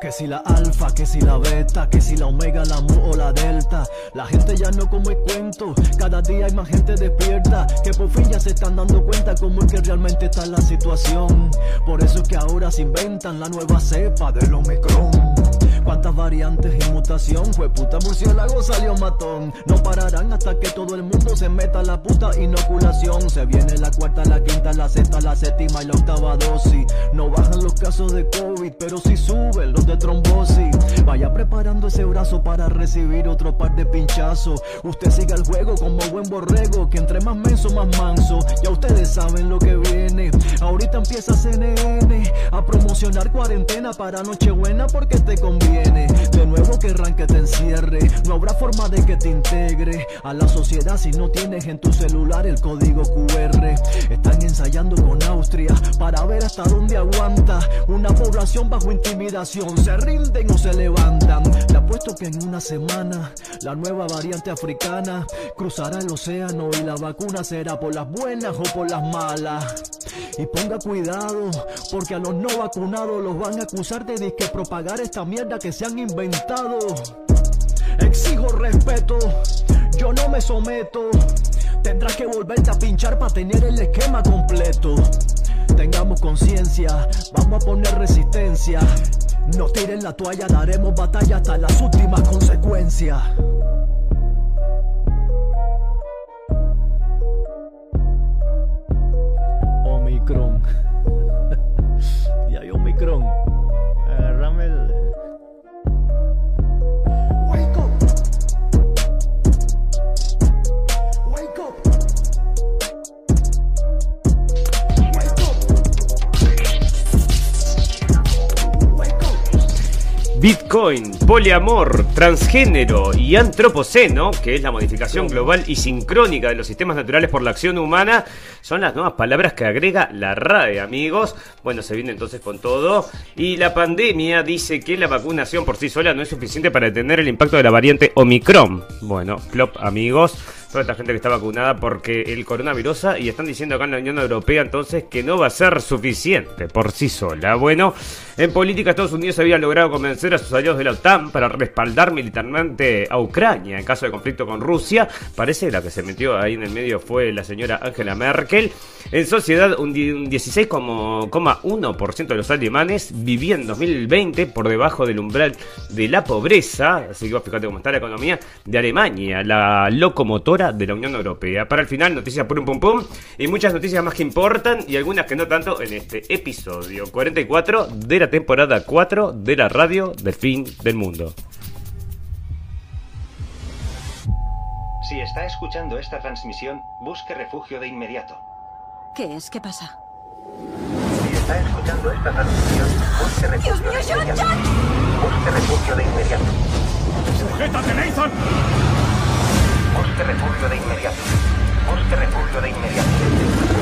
Que si la alfa, que si la beta, que si la omega, la mu o la delta. La gente ya no como el cuento, cada día hay más gente despierta. Que por fin ya se están dando cuenta cómo es que realmente está la situación. Por eso es que ahora se inventan la nueva cepa del Omicron. Cuántas variantes y mutación, fue puta murciélago salió matón. No pararán hasta que todo el mundo se meta la puta inoculación. Se viene la cuarta, la quinta, la sexta, la séptima y la octava dosis. No bajan los casos de COVID, pero sí suben los de trombosis. Vaya preparando ese brazo para recibir otro par de pinchazos. Usted siga el juego como buen borrego, que entre más menso, más manso. Ya ustedes saben lo que viene. Ahorita empieza CNN a promocionar cuarentena para Nochebuena porque te conviene. De nuevo querrán que te encierre. No habrá forma de que te integre a la sociedad si no tienes en tu celular el código QR. Están ensayando con Austria para ver hasta dónde aguanta una población bajo intimidación. Se rinden o se levantan. Le apuesto que en una semana la nueva variante africana cruzará el océano y la vacuna será por las buenas o por las malas. Y ponga cuidado, porque a los no vacunados los van a acusar de disque propagar esta mierda se han inventado. Exijo respeto, yo no me someto. Tendrás que volverte a pinchar para tener el esquema completo. Tengamos conciencia, vamos a poner resistencia. No tiren la toalla, daremos batalla hasta las últimas consecuencias. Omicron. y hay Omicron. Bitcoin, poliamor, transgénero y antropoceno, que es la modificación global y sincrónica de los sistemas naturales por la acción humana, son las nuevas palabras que agrega la RAE, amigos. Bueno, se viene entonces con todo. Y la pandemia dice que la vacunación por sí sola no es suficiente para detener el impacto de la variante Omicron. Bueno, flop, amigos. Toda esta gente que está vacunada porque el coronavirus y están diciendo acá en la Unión Europea entonces que no va a ser suficiente por sí sola. Bueno, en política Estados Unidos había logrado convencer a sus aliados de la OTAN para respaldar militarmente a Ucrania en caso de conflicto con Rusia. Parece que la que se metió ahí en el medio fue la señora Angela Merkel. En sociedad, un di- un 16,1% de los alemanes vivía en 2020 por debajo del umbral de la pobreza. Así que fíjate cómo está la economía de Alemania, la locomotora de la Unión Europea. Para el final, noticias pum pum pum y muchas noticias más que importan y algunas que no tanto en este episodio 44 de la temporada 4 de la radio del fin del mundo. Si está escuchando esta transmisión, busque refugio de inmediato. ¿Qué es? ¿Qué pasa? Si está escuchando esta transmisión, busque refugio de inmediato. Busque refugio de inmediato. ¡Sujétate, Nathan! Busque refugio de inmediato. Busque refugio de inmediato.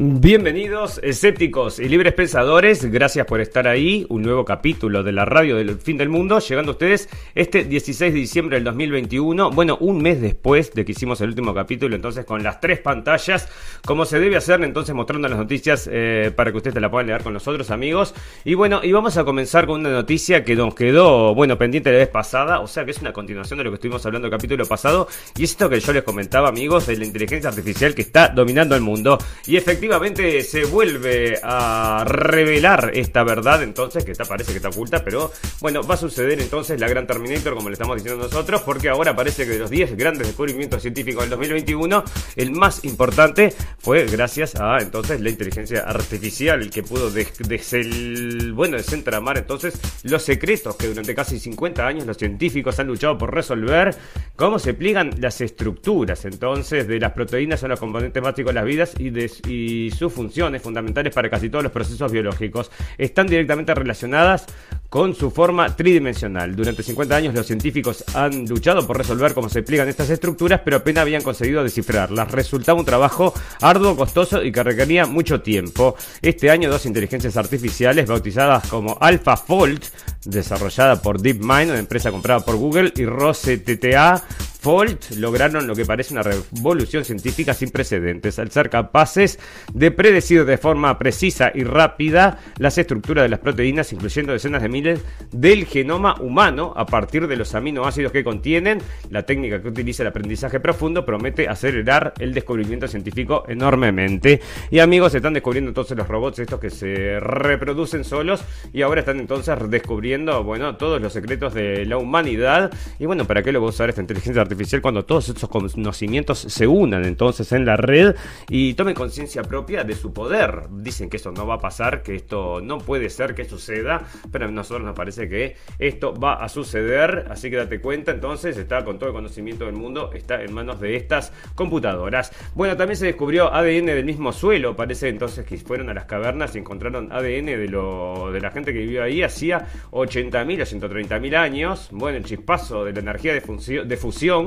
Bienvenidos, escépticos y libres pensadores, gracias por estar ahí, un nuevo capítulo de la radio del fin del mundo, llegando a ustedes este 16 de diciembre del 2021, bueno, un mes después de que hicimos el último capítulo, entonces con las tres pantallas, como se debe hacer, entonces mostrando las noticias eh, para que ustedes te la puedan leer con nosotros, amigos, y bueno, y vamos a comenzar con una noticia que nos quedó, bueno, pendiente la vez pasada, o sea que es una continuación de lo que estuvimos hablando el capítulo pasado, y es esto que yo les comentaba, amigos, de la inteligencia artificial que está dominando el mundo, y efectivamente se vuelve a revelar esta verdad entonces que está, parece que está oculta pero bueno va a suceder entonces la gran Terminator como le estamos diciendo nosotros porque ahora parece que de los 10 grandes descubrimientos científicos del 2021 el más importante fue gracias a entonces la inteligencia artificial que pudo des, des el, bueno desentramar entonces los secretos que durante casi 50 años los científicos han luchado por resolver cómo se pliegan las estructuras entonces de las proteínas son los componentes básicos de las vidas y, de, y y sus funciones fundamentales para casi todos los procesos biológicos están directamente relacionadas con su forma tridimensional. Durante 50 años los científicos han luchado por resolver cómo se pliegan estas estructuras, pero apenas habían conseguido descifrarlas. Resultaba un trabajo arduo, costoso y que requería mucho tiempo. Este año dos inteligencias artificiales bautizadas como AlphaFold, desarrollada por DeepMind, una empresa comprada por Google, y RoseTTA Lograron lo que parece una revolución científica sin precedentes, al ser capaces de predecir de forma precisa y rápida las estructuras de las proteínas, incluyendo decenas de miles del genoma humano a partir de los aminoácidos que contienen. La técnica que utiliza el aprendizaje profundo promete acelerar el descubrimiento científico enormemente. Y amigos, se están descubriendo entonces los robots estos que se reproducen solos y ahora están entonces descubriendo, bueno, todos los secretos de la humanidad. Y bueno, ¿para qué lo va a usar esta inteligencia artificial cuando todos estos conocimientos se unan entonces en la red y tomen conciencia propia de su poder. Dicen que eso no va a pasar, que esto no puede ser que suceda, pero a nosotros nos parece que esto va a suceder, así que date cuenta entonces, está con todo el conocimiento del mundo, está en manos de estas computadoras. Bueno, también se descubrió ADN del mismo suelo, parece entonces que fueron a las cavernas y encontraron ADN de, lo, de la gente que vivió ahí hacía 80.000 o 130.000 años. Bueno, el chispazo de la energía de fusión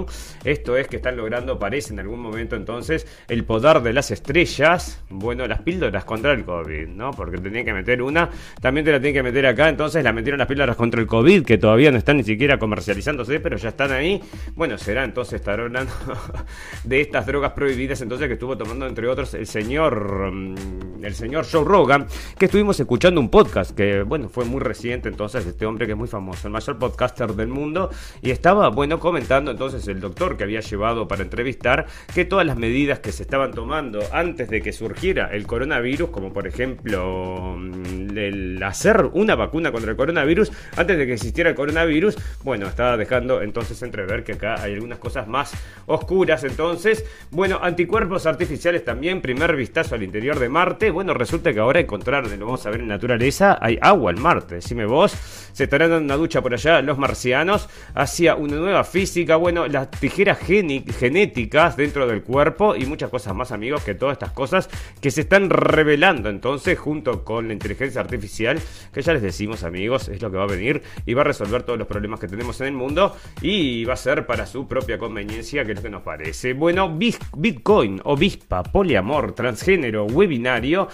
esto es que están logrando, parece en algún momento entonces, el poder de las estrellas. Bueno, las píldoras contra el COVID, ¿no? Porque tenían que meter una, también te la tienen que meter acá. Entonces la metieron las píldoras contra el COVID, que todavía no están ni siquiera comercializándose, pero ya están ahí. Bueno, será entonces estar hablando de estas drogas prohibidas, entonces que estuvo tomando, entre otros, el señor, mm, el señor Joe Rogan, que estuvimos escuchando un podcast que, bueno, fue muy reciente entonces, este hombre que es muy famoso, el mayor podcaster del mundo, y estaba, bueno, comentando entonces el doctor que había llevado para entrevistar, que todas las medidas que se estaban tomando antes de que surgiera el coronavirus, como por ejemplo mm, el hacer una vacuna contra el coronavirus, antes de que existiera el coronavirus, bueno, estaba dejando entonces entrever que acá hay algunas cosas más oscuras. Entonces, bueno, anticuerpos artificiales también, primer vistazo al interior de Marte. Bueno, resulta que ahora encontrar, lo vamos a ver en naturaleza, hay agua en Marte. Decime vos, se estarán dando una ducha por allá los marcianos hacia una nueva física. Bueno, las tijeras genéticas dentro del cuerpo y muchas cosas más, amigos, que todas estas cosas que se están revelando entonces junto con la inteligencia artificial, que ya les decimos, amigos, es lo que va a venir y va a resolver todos los problemas que tenemos en el mundo y va a ser para su propia conveniencia, que es lo que nos parece. Bueno, Bitcoin, obispa, poliamor, transgénero, webinario.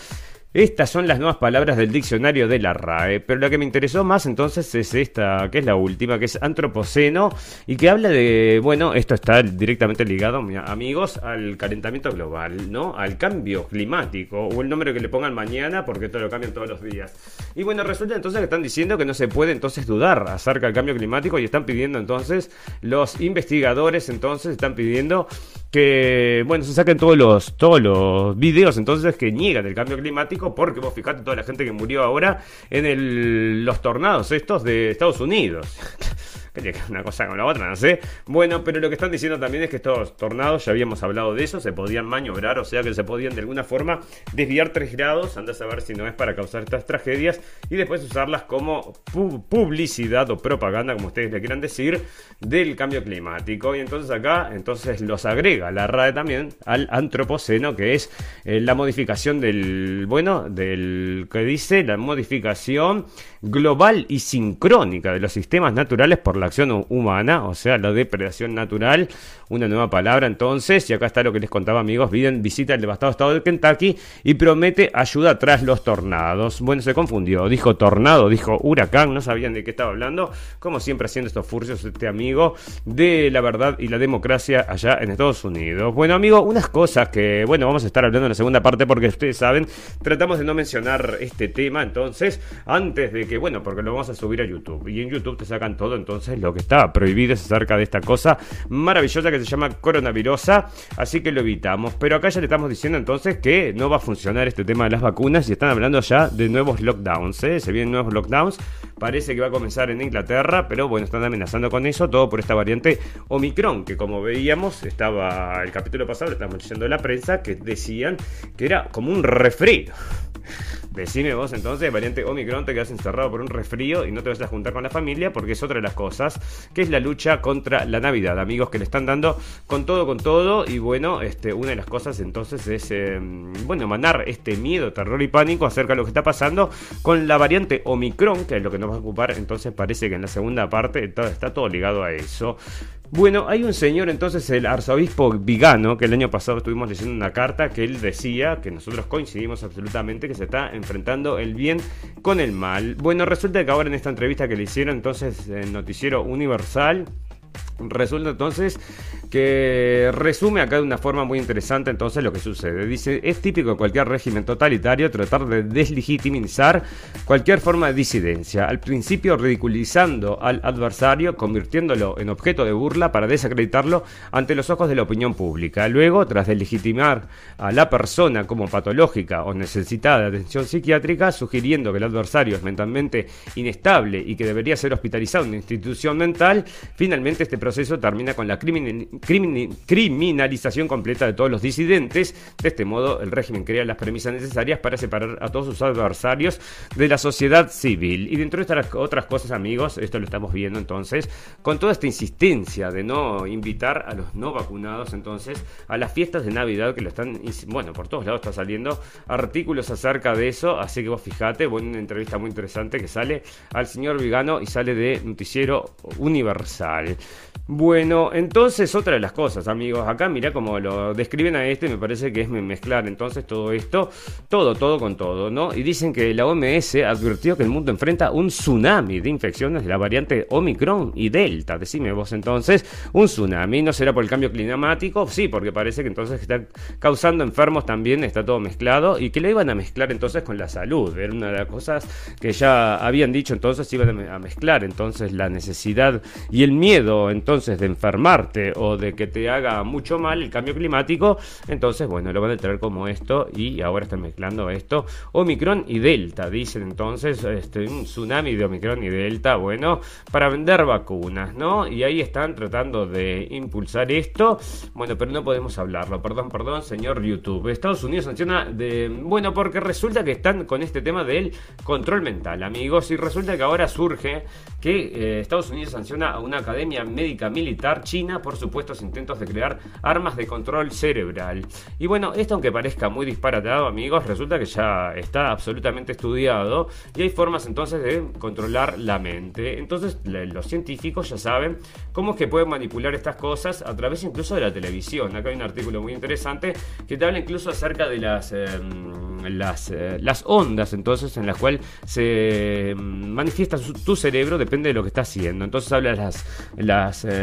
Estas son las nuevas palabras del diccionario de la RAE, pero lo que me interesó más entonces es esta, que es la última, que es antropoceno, y que habla de, bueno, esto está directamente ligado, amigos, al calentamiento global, ¿no? Al cambio climático, o el nombre que le pongan mañana, porque todo lo cambian todos los días. Y bueno, resulta entonces que están diciendo que no se puede entonces dudar acerca del cambio climático y están pidiendo entonces, los investigadores entonces están pidiendo que, bueno, se saquen todos los, todos los videos entonces que niegan el cambio climático, porque vos fijate toda la gente que murió ahora en el, los tornados estos de Estados Unidos. una cosa con la otra, no sé. Bueno, pero lo que están diciendo también es que estos tornados, ya habíamos hablado de eso, se podían maniobrar, o sea que se podían de alguna forma desviar 3 grados, anda a saber si no es para causar estas tragedias, y después usarlas como publicidad o propaganda, como ustedes le quieran decir, del cambio climático. Y entonces acá, entonces los agrega la RAE también al antropoceno, que es eh, la modificación del, bueno, del que dice la modificación global y sincrónica de los sistemas naturales por la acción humana, o sea, la depredación natural, una nueva palabra entonces, y acá está lo que les contaba amigos, Biden visita el devastado estado de Kentucky y promete ayuda tras los tornados. Bueno, se confundió, dijo tornado, dijo huracán, no sabían de qué estaba hablando, como siempre haciendo estos furcios este amigo de la verdad y la democracia allá en Estados Unidos. Bueno, amigo, unas cosas que, bueno, vamos a estar hablando en la segunda parte porque ustedes saben, tratamos de no mencionar este tema entonces, antes de que, bueno, porque lo vamos a subir a YouTube y en YouTube te sacan todo entonces lo que estaba prohibido es acerca de esta cosa maravillosa que se llama coronavirosa, así que lo evitamos. Pero acá ya le estamos diciendo entonces que no va a funcionar este tema de las vacunas y están hablando ya de nuevos lockdowns, ¿eh? se vienen nuevos lockdowns, parece que va a comenzar en Inglaterra, pero bueno, están amenazando con eso, todo por esta variante Omicron, que como veíamos, estaba el capítulo pasado, estamos en la prensa, que decían que era como un refrío. Decime vos entonces, variante Omicron, te quedas encerrado por un resfrío y no te vas a juntar con la familia porque es otra de las cosas, que es la lucha contra la Navidad, amigos, que le están dando con todo, con todo. Y bueno, este, una de las cosas entonces es, eh, bueno, mandar este miedo, terror y pánico acerca de lo que está pasando con la variante Omicron, que es lo que nos va a ocupar. Entonces parece que en la segunda parte está todo ligado a eso. Bueno, hay un señor entonces, el arzobispo Vigano, que el año pasado estuvimos leyendo una carta que él decía, que nosotros coincidimos absolutamente, que se está enfrentando el bien con el mal. Bueno, resulta que ahora en esta entrevista que le hicieron entonces en Noticiero Universal, Resulta entonces que resume acá de una forma muy interesante entonces lo que sucede. Dice, es típico de cualquier régimen totalitario tratar de deslegitimizar cualquier forma de disidencia, al principio ridiculizando al adversario, convirtiéndolo en objeto de burla para desacreditarlo ante los ojos de la opinión pública. Luego, tras deslegitimar a la persona como patológica o necesitada de atención psiquiátrica, sugiriendo que el adversario es mentalmente inestable y que debería ser hospitalizado en una institución mental, finalmente este proceso termina con la criminalización completa de todos los disidentes. De este modo, el régimen crea las premisas necesarias para separar a todos sus adversarios de la sociedad civil. Y dentro de estas otras cosas, amigos, esto lo estamos viendo entonces, con toda esta insistencia de no invitar a los no vacunados entonces a las fiestas de Navidad que lo están, bueno, por todos lados está saliendo artículos acerca de eso, así que vos fijate, bueno, una entrevista muy interesante que sale al señor Vigano y sale de Noticiero Universal. Bueno, entonces otra de las cosas, amigos, acá mira cómo lo describen a este, me parece que es mezclar entonces todo esto, todo, todo con todo, ¿no? Y dicen que la OMS advirtió que el mundo enfrenta un tsunami de infecciones de la variante Omicron y Delta. Decime vos entonces, un tsunami, ¿no será por el cambio climático? Sí, porque parece que entonces está causando enfermos también, está todo mezclado, y que le iban a mezclar entonces con la salud. Era una de las cosas que ya habían dicho entonces, iban a mezclar entonces la necesidad y el miedo entonces entonces de enfermarte o de que te haga mucho mal el cambio climático, entonces bueno, lo van a traer como esto y ahora están mezclando esto, Omicron y Delta, dicen entonces, este, un tsunami de Omicron y Delta, bueno, para vender vacunas, ¿no? Y ahí están tratando de impulsar esto, bueno, pero no podemos hablarlo, perdón, perdón, señor YouTube. Estados Unidos sanciona de, bueno, porque resulta que están con este tema del control mental, amigos, y resulta que ahora surge que eh, Estados Unidos sanciona a una academia médica militar china por supuestos intentos de crear armas de control cerebral. Y bueno, esto aunque parezca muy disparatado, amigos, resulta que ya está absolutamente estudiado y hay formas entonces de controlar la mente. Entonces los científicos ya saben cómo es que pueden manipular estas cosas a través incluso de la televisión. Acá hay un artículo muy interesante que te habla incluso acerca de las... Em, las, eh, las ondas entonces en las cuales se em, manifiesta tu cerebro depende de lo que está haciendo entonces habla las, las eh,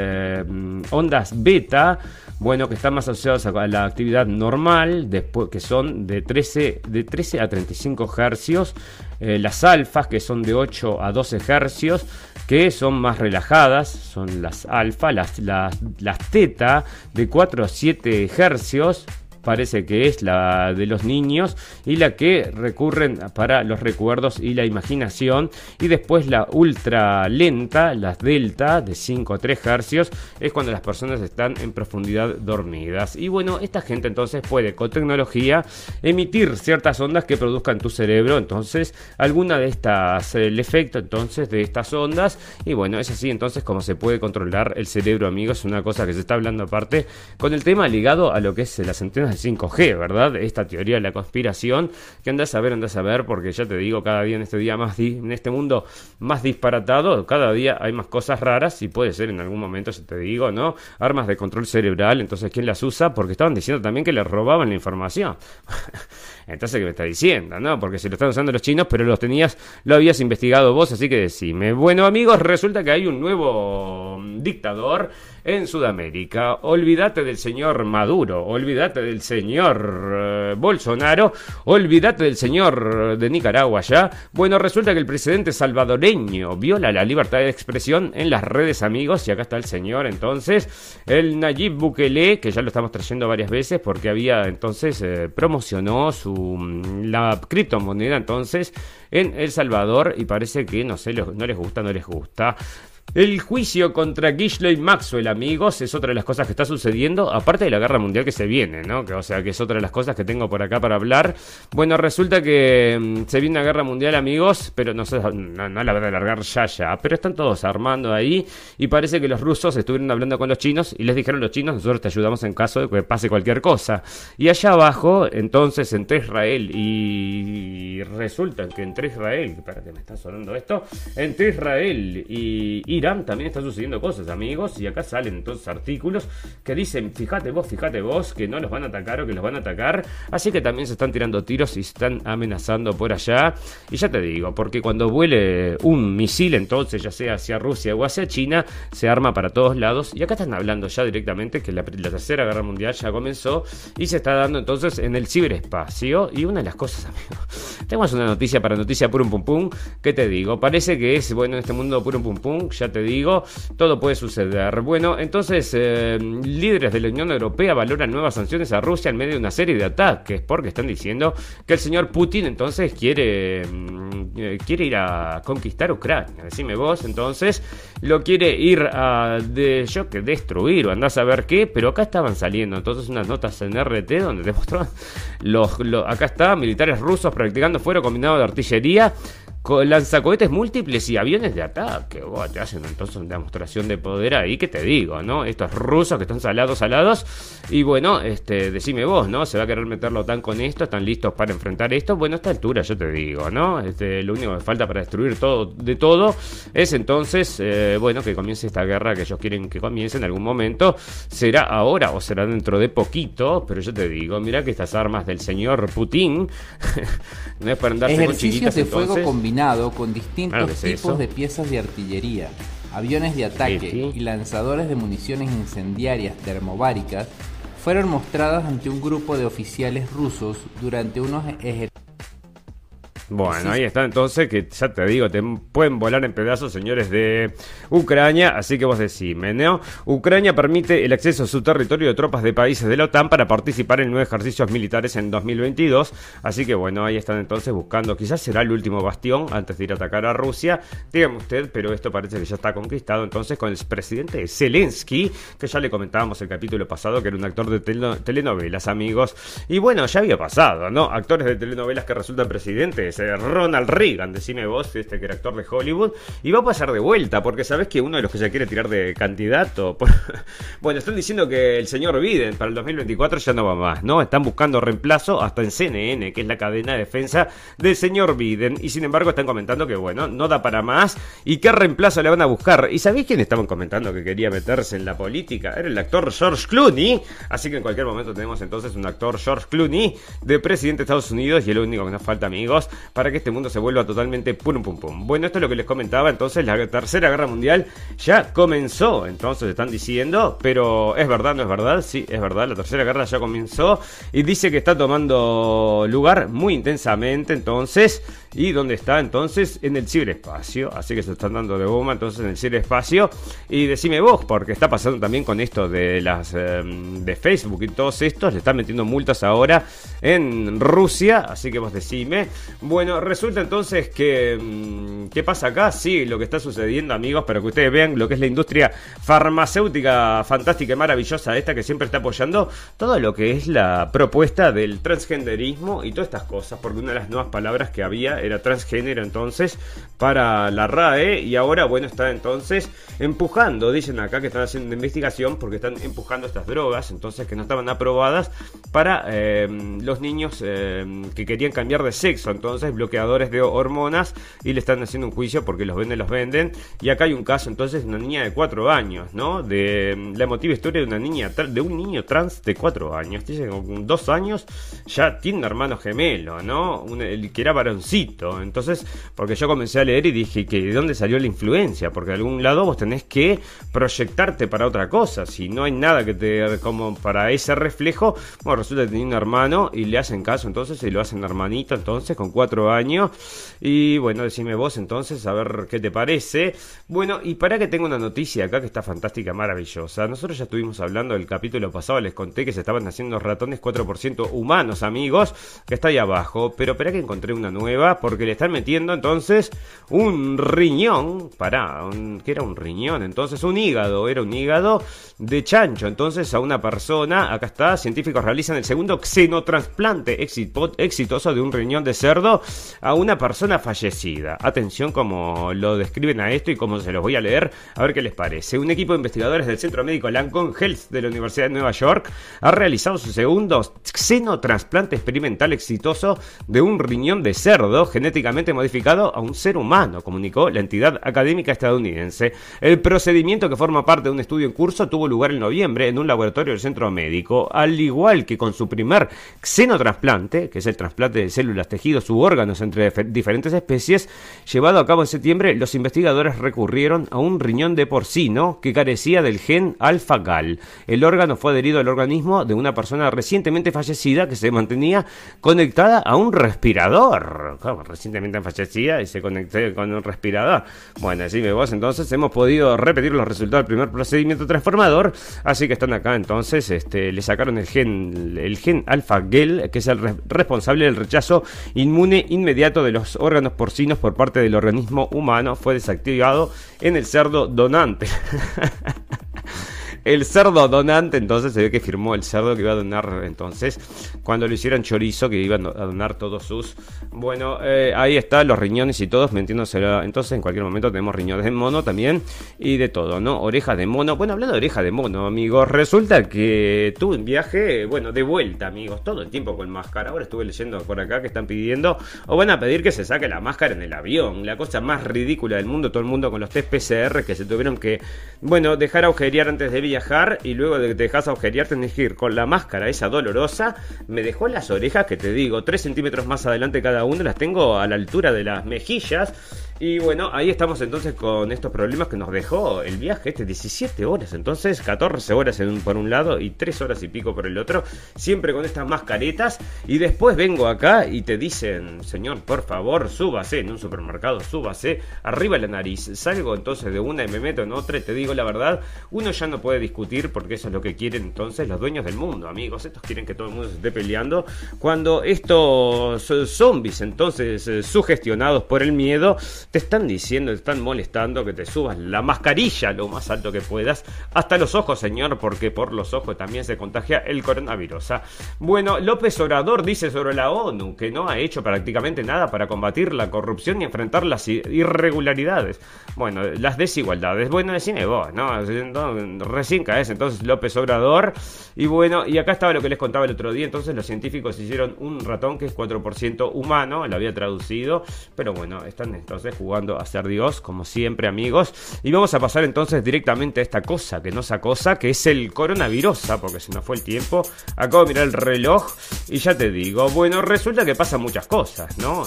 ondas beta, bueno, que están más asociadas a la actividad normal, después, que son de 13, de 13 a 35 hercios, eh, las alfas, que son de 8 a 12 hercios, que son más relajadas, son las alfa, las, las, las teta, de 4 a 7 hercios, parece que es la de los niños y la que recurren para los recuerdos y la imaginación. Y después la ultra lenta, las delta de 5 a 3 hercios, es cuando las personas están en profundidad dormidas. Y bueno, esta gente entonces puede con tecnología emitir ciertas ondas que produzcan tu cerebro. Entonces, alguna de estas, el efecto entonces de estas ondas. Y bueno, es así entonces como se puede controlar el cerebro, amigos. Es una cosa que se está hablando aparte con el tema ligado a lo que es las antenas 5G, ¿verdad? Esta teoría de la conspiración, que andas a ver, andas a ver, porque ya te digo, cada día en este día más en este mundo más disparatado, cada día hay más cosas raras y puede ser en algún momento, si te digo, ¿no? Armas de control cerebral, entonces ¿quién las usa? Porque estaban diciendo también que le robaban la información. entonces, ¿qué me está diciendo, no? Porque si lo están usando los chinos, pero los tenías, lo habías investigado vos, así que decime. Bueno, amigos, resulta que hay un nuevo dictador en Sudamérica. Olvídate del señor Maduro, olvídate del señor eh, Bolsonaro, olvídate del señor de Nicaragua ya. Bueno, resulta que el presidente salvadoreño viola la libertad de expresión en las redes amigos y acá está el señor entonces, el Nayib Bukele, que ya lo estamos trayendo varias veces porque había entonces eh, promocionó su mm, la criptomoneda entonces en El Salvador y parece que no sé, no les gusta, no les gusta. El juicio contra Ghislaine Maxwell, amigos, es otra de las cosas que está sucediendo, aparte de la guerra mundial que se viene, ¿no? Que, o sea, que es otra de las cosas que tengo por acá para hablar. Bueno, resulta que mm, se viene una guerra mundial, amigos, pero no, no, no la van a alargar ya, ya. Pero están todos armando ahí y parece que los rusos estuvieron hablando con los chinos y les dijeron los chinos, nosotros te ayudamos en caso de que pase cualquier cosa. Y allá abajo, entonces, entre Israel y resulta que entre Israel, espérate, me está sonando esto, entre Israel y Irán también están sucediendo cosas, amigos, y acá salen entonces artículos que dicen, fíjate vos, fíjate vos, que no los van a atacar o que los van a atacar, así que también se están tirando tiros y están amenazando por allá, y ya te digo, porque cuando vuele un misil entonces, ya sea hacia Rusia o hacia China, se arma para todos lados, y acá están hablando ya directamente que la, tercera guerra mundial ya comenzó y se está dando entonces en el ciberespacio, y una de las cosas, amigos, tenemos una noticia para noticia purum pum pum, ¿qué te digo? Parece que es, bueno, en este mundo purum pum pum, ya te digo, todo puede suceder. Bueno, entonces, eh, líderes de la Unión Europea valoran nuevas sanciones a Rusia en medio de una serie de ataques, porque están diciendo que el señor Putin entonces quiere, mm, eh, quiere ir a conquistar Ucrania. Decime vos, entonces, lo quiere ir a, de, yo que destruir o andás a ver qué, pero acá estaban saliendo entonces unas notas en RT donde demostraban, los, los, acá está, militares rusos practicando fuero combinado de artillería con lanzacohetes múltiples y aviones de ataque. te hacen entonces una demostración de poder ahí que te digo, ¿no? Estos rusos que están salados, salados. Y bueno, este, decime vos, ¿no? ¿Se va a querer meterlo tan con esto? ¿Están listos para enfrentar esto? Bueno, a esta altura yo te digo, ¿no? Este, lo único que falta para destruir todo de todo es entonces, eh, bueno, que comience esta guerra que ellos quieren que comience en algún momento. ¿Será ahora o será dentro de poquito? Pero yo te digo, mira que estas armas del señor Putin no es para andarse con chiquitas de fuego con distintos tipos de piezas de artillería, aviones de ataque y lanzadores de municiones incendiarias termobáricas fueron mostradas ante un grupo de oficiales rusos durante unos ejercicios bueno, ahí está entonces, que ya te digo, te pueden volar en pedazos, señores de Ucrania, así que vos decime, ¿no? Ucrania permite el acceso a su territorio de tropas de países de la OTAN para participar en nueve ejercicios militares en 2022, así que bueno, ahí están entonces buscando, quizás será el último bastión antes de ir a atacar a Rusia, dígame usted, pero esto parece que ya está conquistado entonces con el presidente Zelensky, que ya le comentábamos el capítulo pasado, que era un actor de telenovelas, amigos, y bueno, ya había pasado, ¿no? Actores de telenovelas que resultan presidentes Ronald Reagan, decime vos, este que era actor de Hollywood, y va a pasar de vuelta, porque sabes que uno de los que se quiere tirar de candidato, bueno, están diciendo que el señor Biden para el 2024 ya no va más, ¿no? Están buscando reemplazo hasta en CNN, que es la cadena de defensa del señor Biden, y sin embargo están comentando que, bueno, no da para más, y qué reemplazo le van a buscar. ¿Y sabéis quién estaban comentando que quería meterse en la política? Era el actor George Clooney, así que en cualquier momento tenemos entonces un actor George Clooney de presidente de Estados Unidos, y el único que nos falta, amigos, para que este mundo se vuelva totalmente pum pum pum. Bueno, esto es lo que les comentaba, entonces la tercera guerra mundial ya comenzó, entonces están diciendo, pero es verdad, no es verdad, sí, es verdad, la tercera guerra ya comenzó y dice que está tomando lugar muy intensamente, entonces, y dónde está entonces en el ciberespacio, así que se están dando de bomba entonces en el ciberespacio. Y decime vos, porque está pasando también con esto de las em, de Facebook y todos estos, le están metiendo multas ahora en Rusia, así que vos decime, bueno, resulta entonces que. Mm, ¿Qué pasa acá? Sí, lo que está sucediendo, amigos, para que ustedes vean lo que es la industria farmacéutica fantástica y maravillosa, esta que siempre está apoyando todo lo que es la propuesta del transgenderismo y todas estas cosas, porque una de las nuevas palabras que había era transgénero entonces para la RAE y ahora, bueno, está entonces empujando, dicen acá que están haciendo investigación porque están empujando estas drogas, entonces que no estaban aprobadas para eh, los niños eh, que querían cambiar de sexo, entonces bloqueadores de hormonas y le están haciendo un juicio porque los venden, los venden. Y acá hay un caso entonces de una niña de 4 años, ¿no? De la emotiva historia de una niña, de un niño trans de 4 años. Dice con 2 años ya tiene hermano gemelo, ¿no? que era varoncito. Entonces, porque yo comencé a leer y dije que de dónde salió la influencia, porque de algún lado vos tenés que proyectarte para otra cosa. Si no hay nada que te como para ese reflejo, bueno, resulta que tiene un hermano y le hacen caso entonces y lo hacen hermanito entonces con 4 años. Y bueno, decime vos entonces, a ver qué te parece. Bueno, y para que tenga una noticia acá que está fantástica, maravillosa. Nosotros ya estuvimos hablando del capítulo pasado, les conté que se estaban haciendo ratones 4% humanos, amigos, que está ahí abajo. Pero espera que encontré una nueva, porque le están metiendo entonces un riñón, para, que era un riñón, entonces un hígado, era un hígado de chancho, entonces a una persona, acá está, científicos realizan el segundo xenotrasplante exitoso de un riñón de cerdo a una persona fallecida. Atención como lo describen a esto y cómo se los voy a leer, a ver qué les parece. Un equipo de investigadores del Centro Médico Lancome Health de la Universidad de Nueva York ha realizado su segundo xenotrasplante experimental exitoso de un riñón de cerdo genéticamente modificado a un ser humano, comunicó la entidad académica estadounidense. El procedimiento que forma parte de un estudio en curso tuvo lugar en noviembre en un laboratorio del centro médico, al igual que con su primer xenotrasplante, que es el trasplante de células, tejidos u órganos entre diferentes especies, llevado a cabo en septiembre, los investigadores recurrieron a un riñón de porcino que carecía del gen alfa-gal. El órgano fue adherido al organismo de una persona recientemente fallecida que se mantenía conectada a un respirador. Recientemente fallecida y se conectó con un respirador. Bueno, decime vos, entonces hemos podido repetir los resultados del primer procedimiento así que están acá entonces, este, le sacaron el gen, el gen alfa-gal, que es el responsable del rechazo inmune inmediato de los órganos porcinos por parte del organismo humano, fue desactivado en el cerdo donante. El cerdo donante, entonces se ve que firmó el cerdo que iba a donar, entonces, cuando lo hicieran chorizo, que iban a donar todos sus. Bueno, eh, ahí están los riñones y todos, metiéndose. Entonces, en cualquier momento tenemos riñones de mono también y de todo, ¿no? Orejas de mono. Bueno, hablando de orejas de mono, amigos, resulta que tuve un viaje, bueno, de vuelta, amigos, todo el tiempo con máscara. Ahora estuve leyendo por acá que están pidiendo, o van a pedir que se saque la máscara en el avión. La cosa más ridícula del mundo, todo el mundo con los test PCR que se tuvieron que, bueno, dejar agujerear antes de viajar viajar y luego de que te dejas agujerear tenés que ir con la máscara esa dolorosa. Me dejó las orejas que te digo, 3 centímetros más adelante cada una, las tengo a la altura de las mejillas. Y bueno, ahí estamos entonces con estos problemas que nos dejó el viaje, este 17 horas, entonces 14 horas por un lado y 3 horas y pico por el otro, siempre con estas mascaretas. Y después vengo acá y te dicen, señor, por favor, súbase en un supermercado, súbase, arriba la nariz. Salgo entonces de una y me meto en otra y te digo la verdad, uno ya no puede discutir porque eso es lo que quieren entonces los dueños del mundo, amigos. Estos quieren que todo el mundo se esté peleando. Cuando estos zombies entonces eh, sugestionados por el miedo, te están diciendo, te están molestando que te subas la mascarilla lo más alto que puedas, hasta los ojos, señor, porque por los ojos también se contagia el coronavirus. ¿ah? Bueno, López Obrador dice sobre la ONU que no ha hecho prácticamente nada para combatir la corrupción y enfrentar las irregularidades. Bueno, las desigualdades. Bueno, decime vos, ¿no? Recién caes entonces López Obrador. Y bueno, y acá estaba lo que les contaba el otro día. Entonces los científicos hicieron un ratón que es 4% humano, lo había traducido. Pero bueno, están entonces jugando a ser Dios, como siempre, amigos. Y vamos a pasar entonces directamente a esta cosa que nos acosa, que es el coronavirus, ¿ah? porque se nos fue el tiempo. Acabo de mirar el reloj y ya te digo, bueno, resulta que pasan muchas cosas, ¿no?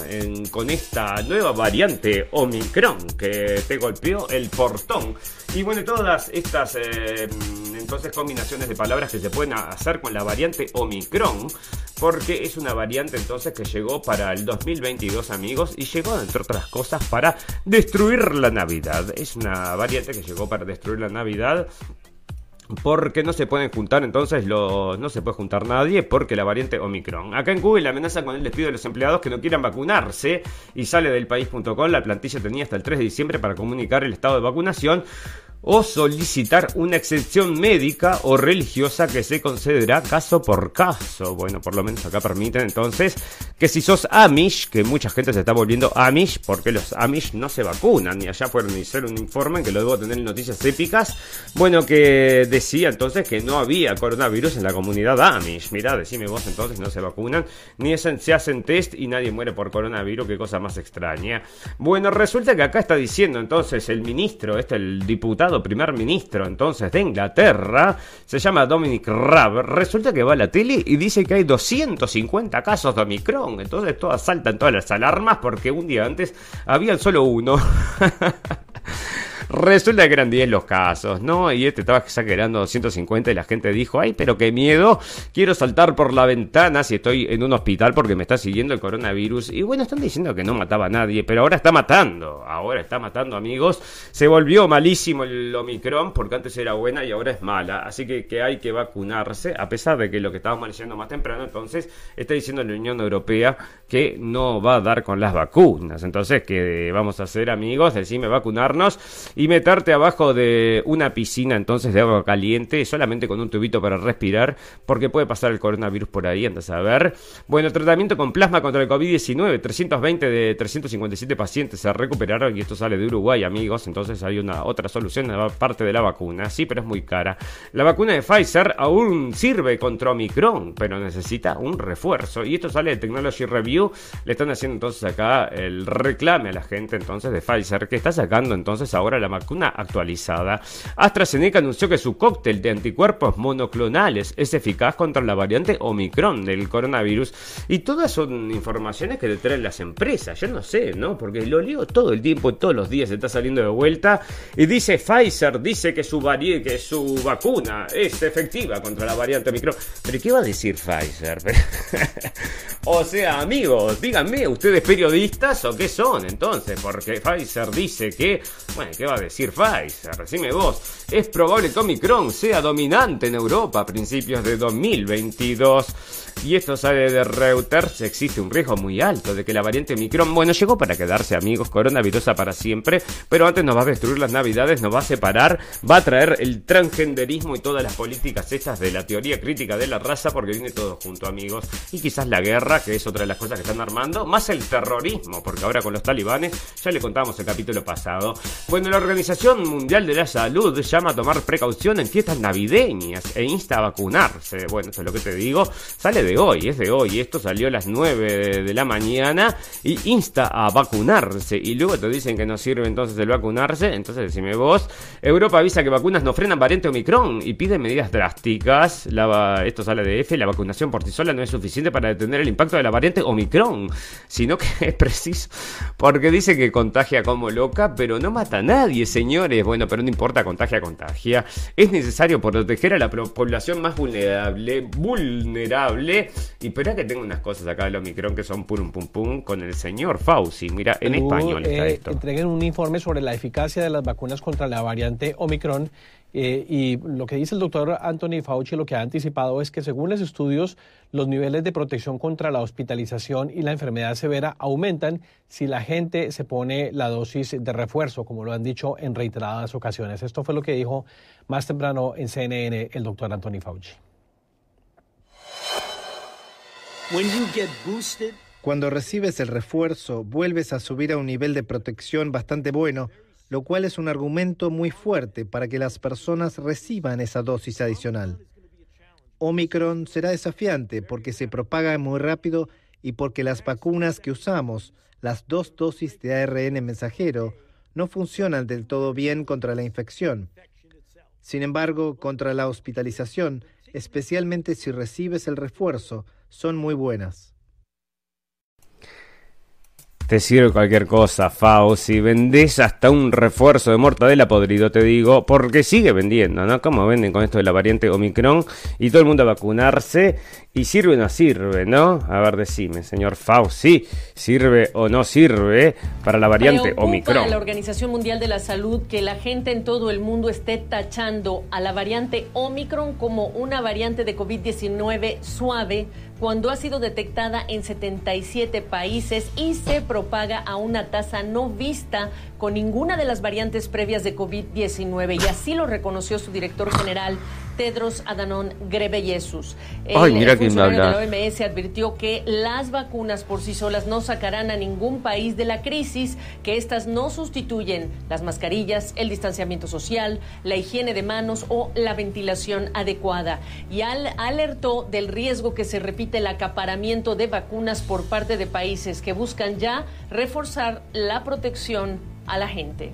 con esta nueva variante Omicron que te golpeó el portón. Y bueno, todas estas eh, entonces combinaciones de palabras que se pueden hacer con la variante Omicron, porque es una variante entonces que llegó para el 2022 amigos y llegó entre otras cosas para destruir la Navidad. Es una variante que llegó para destruir la Navidad porque no se pueden juntar entonces los, no se puede juntar nadie porque la variante Omicron. Acá en Google amenaza con el despido de los empleados que no quieran vacunarse y sale del país.com. La plantilla tenía hasta el 3 de diciembre para comunicar el estado de vacunación o solicitar una excepción médica o religiosa que se concederá caso por caso. Bueno, por lo menos acá permiten entonces que si sos Amish, que mucha gente se está volviendo Amish porque los Amish no se vacunan, y allá fueron a hacer un informe que lo debo tener en noticias épicas, bueno, que decía entonces que no había coronavirus en la comunidad Amish. Mirá, decime vos entonces, no se vacunan, ni se hacen test y nadie muere por coronavirus, qué cosa más extraña. Bueno, resulta que acá está diciendo entonces el ministro, este el diputado, primer ministro entonces de Inglaterra, se llama Dominic Raab, resulta que va a la tele y dice que hay 250 casos de Omicron. Entonces todas saltan todas las alarmas porque un día antes habían solo uno. Resulta que eran 10 los casos, ¿no? Y este estaba exagerando 250 y la gente dijo, ay, pero qué miedo, quiero saltar por la ventana si estoy en un hospital porque me está siguiendo el coronavirus. Y bueno, están diciendo que no mataba a nadie, pero ahora está matando, ahora está matando amigos. Se volvió malísimo el Omicron porque antes era buena y ahora es mala. Así que, que hay que vacunarse, a pesar de que lo que estábamos diciendo más temprano, entonces está diciendo la Unión Europea que no va a dar con las vacunas. Entonces, que vamos a hacer amigos? Decime vacunarnos y meterte abajo de una piscina entonces de agua caliente solamente con un tubito para respirar porque puede pasar el coronavirus por ahí, andas a ver. Bueno, tratamiento con plasma contra el COVID-19, 320 de 357 pacientes se recuperaron y esto sale de Uruguay, amigos, entonces hay una otra solución parte de la vacuna, sí, pero es muy cara. La vacuna de Pfizer aún sirve contra Omicron, pero necesita un refuerzo y esto sale de Technology Review, le están haciendo entonces acá el reclame a la gente entonces de Pfizer que está sacando entonces ahora la vacuna actualizada. AstraZeneca anunció que su cóctel de anticuerpos monoclonales es eficaz contra la variante Omicron del coronavirus. Y todas son informaciones que le traen las empresas. Yo no sé, ¿no? Porque lo leo todo el tiempo, todos los días está saliendo de vuelta. Y dice Pfizer, dice que su, que su vacuna es efectiva contra la variante Omicron. Pero ¿qué va a decir Pfizer? o sea, amigos, díganme, ¿ustedes periodistas o qué son entonces? Porque Pfizer dice que... Bueno, ¿qué va a decir Pfizer? Decime vos. Es probable que Omicron sea dominante en Europa a principios de 2022. Y esto sale de Reuters, existe un riesgo muy alto de que la variante Omicron, bueno, llegó para quedarse amigos, coronavirusa para siempre, pero antes nos va a destruir las navidades, nos va a separar, va a traer el transgenderismo y todas las políticas estas de la teoría crítica de la raza, porque viene todo junto amigos, y quizás la guerra, que es otra de las cosas que están armando, más el terrorismo, porque ahora con los talibanes, ya le contamos el capítulo pasado. Bueno, la Organización Mundial de la Salud llama a tomar precaución en fiestas navideñas e insta a vacunarse. Bueno, eso es lo que te digo, sale de hoy, es de hoy. Esto salió a las 9 de la mañana y insta a vacunarse. Y luego te dicen que no sirve entonces el vacunarse. Entonces decime vos. Europa avisa que vacunas no frenan variante Omicron y pide medidas drásticas. La, esto sale de F. La vacunación por sí sola no es suficiente para detener el impacto de la variante Omicron, sino que es preciso porque dice que contagia como loca, pero no mata a nadie, señores. Bueno, pero no importa, contagia, contagia. Es necesario proteger a la población más vulnerable, vulnerable y espera que tengo unas cosas acá del Omicron que son pum pum pum con el señor Fauci. Mira, en español está eh, esto. Entreguen un informe sobre la eficacia de las vacunas contra la variante Omicron. Eh, y lo que dice el doctor Anthony Fauci, lo que ha anticipado es que según los estudios, los niveles de protección contra la hospitalización y la enfermedad severa aumentan si la gente se pone la dosis de refuerzo, como lo han dicho en reiteradas ocasiones. Esto fue lo que dijo más temprano en CNN el doctor Anthony Fauci. Cuando recibes el refuerzo, vuelves a subir a un nivel de protección bastante bueno, lo cual es un argumento muy fuerte para que las personas reciban esa dosis adicional. Omicron será desafiante porque se propaga muy rápido y porque las vacunas que usamos, las dos dosis de ARN mensajero, no funcionan del todo bien contra la infección. Sin embargo, contra la hospitalización, especialmente si recibes el refuerzo, son muy buenas. Te sirve cualquier cosa, Fao. Si vendés hasta un refuerzo de mortadela podrido, te digo, porque sigue vendiendo, ¿no? Como venden con esto de la variante Omicron y todo el mundo a vacunarse. Y sirve o no sirve, ¿no? A ver, decime, señor Fao, sí, sirve o no sirve para la variante Preocupa Omicron. a la Organización Mundial de la Salud que la gente en todo el mundo esté tachando a la variante Omicron como una variante de COVID-19 suave cuando ha sido detectada en 77 países y se propaga a una tasa no vista con ninguna de las variantes previas de COVID-19. Y así lo reconoció su director general, Tedros Adhanom Ghebreyesus. Ay, mira el funcionario de la OMS advirtió que las vacunas por sí solas no sacarán a ningún país de la crisis, que estas no sustituyen las mascarillas, el distanciamiento social, la higiene de manos o la ventilación adecuada. Y al, alertó del riesgo que se repite el acaparamiento de vacunas por parte de países que buscan ya reforzar la protección a la gente.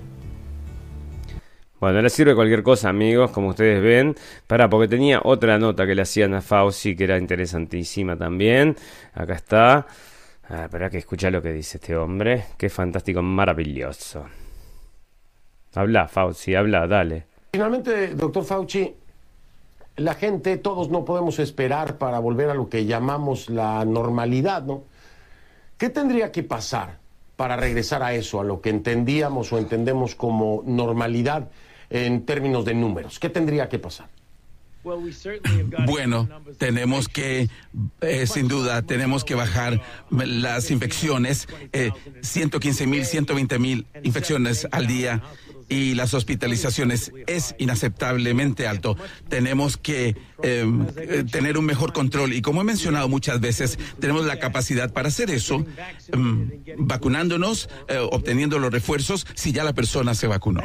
Bueno, le sirve cualquier cosa, amigos, como ustedes ven. Para, porque tenía otra nota que le hacían a Fauci que era interesantísima también. Acá está. Ah, espera que escucha lo que dice este hombre. Qué fantástico, maravilloso. Habla, Fauci, habla, dale. Finalmente, doctor Fauci, la gente, todos no podemos esperar para volver a lo que llamamos la normalidad, ¿no? ¿Qué tendría que pasar para regresar a eso, a lo que entendíamos o entendemos como normalidad en términos de números? ¿Qué tendría que pasar? Bueno, tenemos que, eh, sin duda, tenemos que bajar las infecciones, eh, 115 mil, 120 mil infecciones al día y las hospitalizaciones es inaceptablemente alto. Tenemos que em, eh, tener un mejor control y como he mencionado muchas veces, tenemos la capacidad para hacer eso em, vacunándonos, eh, obteniendo los refuerzos si ya la persona se vacunó.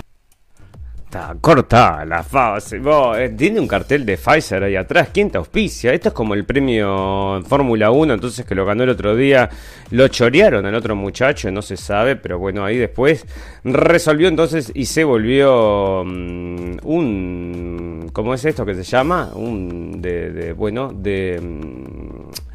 Está corta la fase. Eh, tiene un cartel de Pfizer ahí atrás. ¿Quién te auspicia? Esto es como el premio Fórmula 1, entonces que lo ganó el otro día. Lo chorearon al otro muchacho, no se sabe, pero bueno, ahí después resolvió entonces y se volvió mm, un. ¿Cómo es esto que se llama? Un. de, de bueno, de. Mm,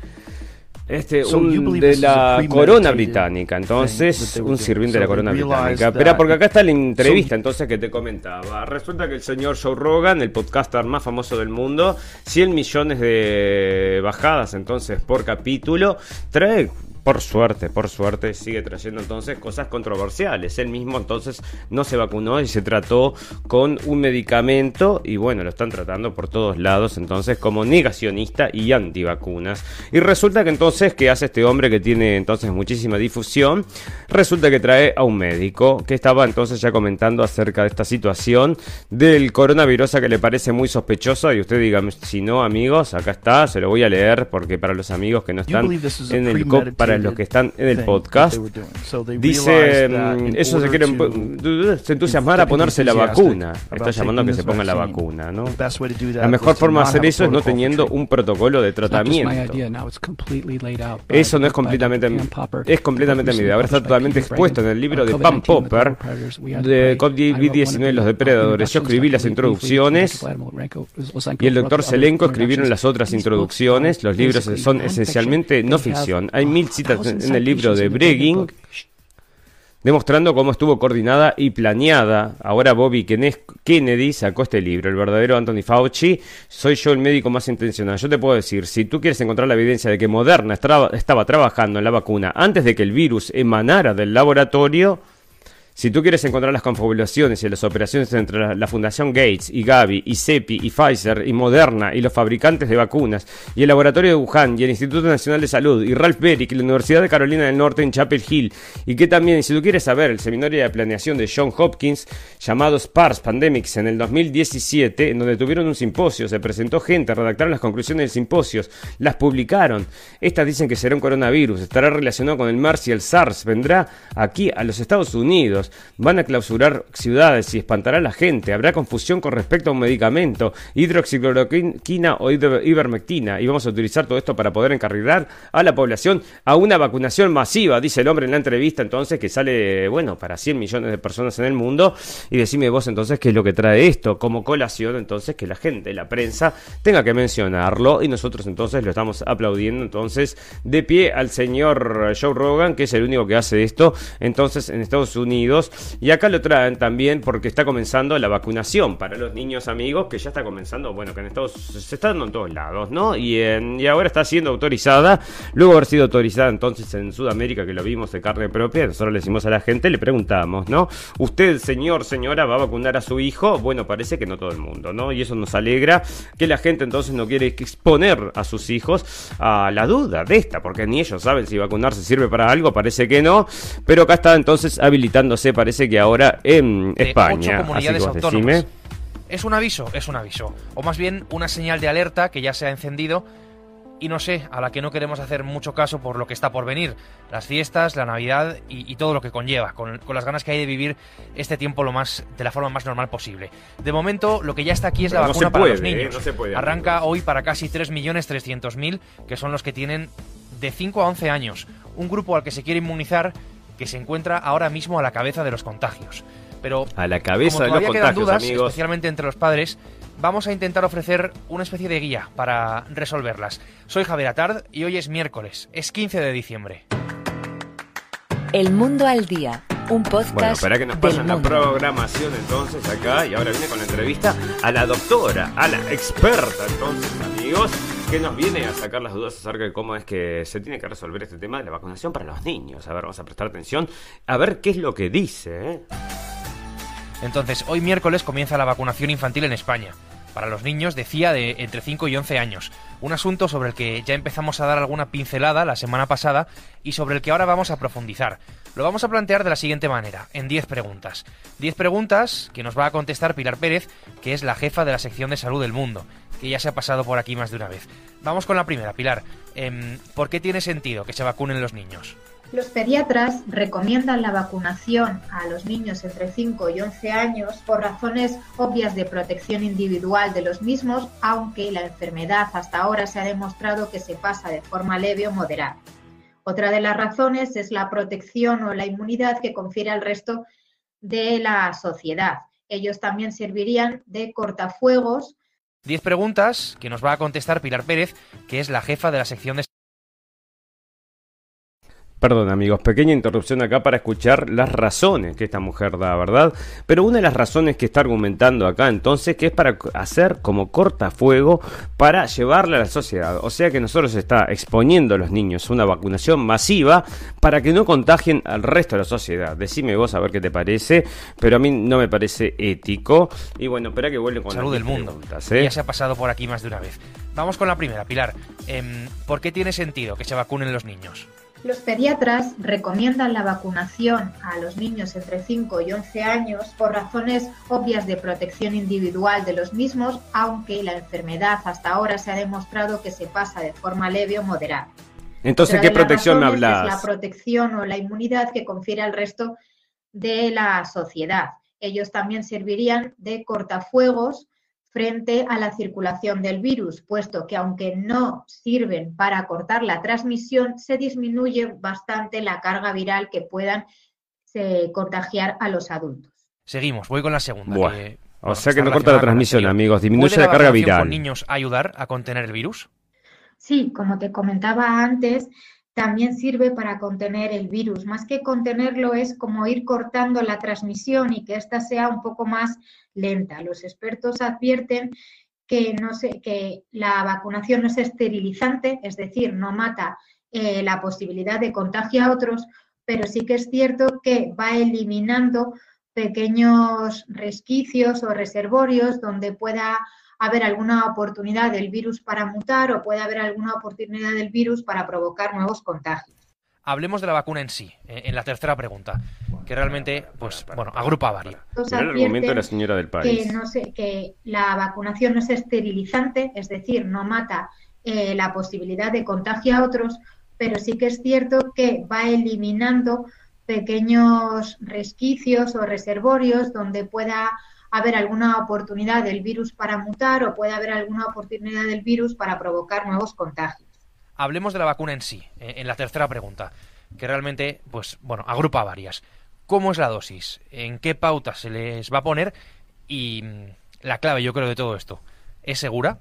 este, un de la corona británica, entonces, un sirviente de la corona británica. Espera, porque acá está la entrevista, entonces, que te comentaba. Resulta que el señor Joe Rogan, el podcaster más famoso del mundo, 100 millones de bajadas, entonces, por capítulo, trae por suerte, por suerte, sigue trayendo entonces cosas controversiales. Él mismo entonces no se vacunó y se trató con un medicamento y bueno, lo están tratando por todos lados entonces como negacionista y antivacunas. Y resulta que entonces, ¿qué hace este hombre que tiene entonces muchísima difusión? Resulta que trae a un médico que estaba entonces ya comentando acerca de esta situación del coronavirus que le parece muy sospechosa y usted diga, si no amigos, acá está, se lo voy a leer porque para los amigos que no están en el COP, para los que están en el podcast. Dice, mm, eso se quieren se entusiasmar a ponerse la vacuna. Está llamando a que se ponga la vacuna, ¿no? La mejor forma de hacer eso es no teniendo un protocolo de tratamiento. Eso no es completamente es completamente mi idea. Ahora está totalmente expuesto en el libro de Pam Popper de COVID-19 los depredadores. Yo escribí las introducciones y el doctor Selenko escribieron las otras introducciones. Los libros son esencialmente no ficción. Hay mil en el libro de Bregging, demostrando cómo estuvo coordinada y planeada. Ahora Bobby Kennedy sacó este libro, el verdadero Anthony Fauci. Soy yo el médico más intencional. Yo te puedo decir, si tú quieres encontrar la evidencia de que Moderna estaba trabajando en la vacuna antes de que el virus emanara del laboratorio, si tú quieres encontrar las confabulaciones y las operaciones entre la, Fundación Gates y Gavi y CEPI y Pfizer y Moderna y los fabricantes de vacunas y el laboratorio de Wuhan y el Instituto Nacional de Salud y Ralph Beric y la Universidad de Carolina del Norte en Chapel Hill y que también, si tú quieres saber, el seminario de planeación de John Hopkins llamado SPARS Pandemics en el 2017, en donde tuvieron un simposio, se presentó gente, redactaron las conclusiones del simposio, las publicaron. Estas dicen que será un coronavirus, estará relacionado con el MERS y el SARS, vendrá aquí a los Estados Unidos van a clausurar ciudades y espantará a la gente, habrá confusión con respecto a un medicamento, hidroxicloroquina o ivermectina, y vamos a utilizar todo esto para poder encarrilar a la población a una vacunación masiva, dice el hombre en la entrevista entonces que sale, bueno, para 100 millones de personas en el mundo, y decime vos entonces qué es lo que trae esto como colación, entonces que la gente, la prensa, tenga que mencionarlo, y nosotros entonces lo estamos aplaudiendo entonces de pie al señor Joe Rogan, que es el único que hace esto, entonces en Estados Unidos, y acá lo traen también porque está comenzando la vacunación para los niños amigos, que ya está comenzando, bueno, que en Estados se está dando en todos lados, ¿no? Y, y ahora está siendo autorizada, luego de haber sido autorizada entonces en Sudamérica, que lo vimos de carne propia, nosotros le decimos a la gente, le preguntamos, ¿no? ¿Usted, señor, señora, va a vacunar a su hijo? Bueno, parece que no todo el mundo, ¿no? Y eso nos alegra que la gente entonces no quiere exponer a sus hijos a la duda de esta, porque ni ellos saben si vacunarse sirve para algo, parece que no, pero acá está entonces habilitándose parece que ahora en España. Es un aviso, es un aviso. O más bien una señal de alerta que ya se ha encendido y no sé, a la que no queremos hacer mucho caso por lo que está por venir. Las fiestas, la Navidad y, todo lo que conlleva, con, las ganas que hay de vivir este tiempo lo más de la forma más normal posible. De momento, lo que ya está aquí es la vacuna para los ¿eh? niños. Arranca hoy para casi 3.300.000, que son los que tienen de 5 a 11 años. Un grupo al que se quiere inmunizar que se encuentra ahora mismo a la cabeza de los contagios. Pero a la cabeza de los contagios, dudas, especialmente entre los padres, vamos a intentar ofrecer una especie de guía para resolverlas. Soy Javier Atard y hoy es miércoles, es 15 de diciembre. El Mundo al Día, un podcast. Bueno, espera que nos pasen la programación entonces acá y ahora viene con la entrevista a la doctora, a la experta entonces, amigos, que nos viene a sacar las dudas acerca de cómo es que se tiene que resolver este tema de la vacunación para los niños. A ver, vamos a prestar atención a ver qué es lo que dice. ¿eh? Entonces, hoy miércoles comienza la vacunación infantil en España para los niños, decía, de entre 5 y 11 años. Un asunto sobre el que ya empezamos a dar alguna pincelada la semana pasada y sobre el que ahora vamos a profundizar. Lo vamos a plantear de la siguiente manera, en 10 preguntas. 10 preguntas que nos va a contestar Pilar Pérez, que es la jefa de la sección de salud del mundo, ya se ha pasado por aquí más de una vez. Vamos con la primera, Pilar. Em, ¿Por qué tiene sentido que se vacunen los niños? Los pediatras recomiendan la vacunación a los niños entre 5 y 11 años por razones obvias de protección individual de los mismos, aunque la enfermedad hasta ahora se ha demostrado que se pasa de forma leve o moderada. Otra de las razones es la protección o la inmunidad que confiere al resto de la sociedad. Ellos también servirían de cortafuegos. Diez preguntas que nos va a contestar Pilar Pérez, que es la jefa de la sección de Perdón amigos, pequeña interrupción acá para escuchar las razones que esta mujer da, ¿verdad? Pero una de las razones que está argumentando acá entonces que es para hacer como cortafuego para llevarle a la sociedad. O sea que nosotros está exponiendo a los niños una vacunación masiva para que no contagien al resto de la sociedad. Decime vos a ver qué te parece, pero a mí no me parece ético. Y bueno, espera que vuelva con Salud del mundo. ¿eh? Ya se ha pasado por aquí más de una vez. Vamos con la primera, Pilar. Em, ¿Por qué tiene sentido que se vacunen los niños? Los pediatras recomiendan la vacunación a los niños entre 5 y 11 años por razones obvias de protección individual de los mismos, aunque la enfermedad hasta ahora se ha demostrado que se pasa de forma leve o moderada. Entonces, ¿qué protección hablas? la protección o la inmunidad que confiere al resto de la sociedad. Ellos también servirían de cortafuegos frente a la circulación del virus, puesto que aunque no sirven para cortar la transmisión, se disminuye bastante la carga viral que puedan eh, contagiar a los adultos. Seguimos, voy con la segunda. o sea que no corta la transmisión, amigos, disminuye la, carga viral. con niños ayudar a contener el virus? Sí, como te comentaba antes, también sirve para contener el virus. Más que contenerlo es como ir cortando la transmisión y que ésta sea un poco más lenta. Los expertos advierten que, no que la vacunación no es esterilizante, es decir, no mata eh, la posibilidad de contagio a otros, pero sí que es cierto que va eliminando pequeños resquicios o reservorios donde pueda haber alguna oportunidad del virus para mutar o puede haber alguna oportunidad del virus para provocar nuevos contagios. Hablemos de la vacuna en sí, eh, en la tercera pregunta, que realmente, pues, bueno, agrupa varias. el argumento de la señora del país. Que, no que la vacunación no es esterilizante, es decir, no mata eh, la posibilidad de contagio a otros, pero sí que es cierto que va eliminando pequeños resquicios o reservorios donde pueda haber alguna oportunidad del virus para mutar o puede haber alguna oportunidad del virus para provocar nuevos contagios. Hablemos de la vacuna en sí, eh, en la tercera pregunta, que realmente, pues, bueno, agrupa varias. ¿Cómo es la dosis? ¿En qué pauta se les va a poner? Y mm, la clave, yo creo, de todo esto, ¿es segura?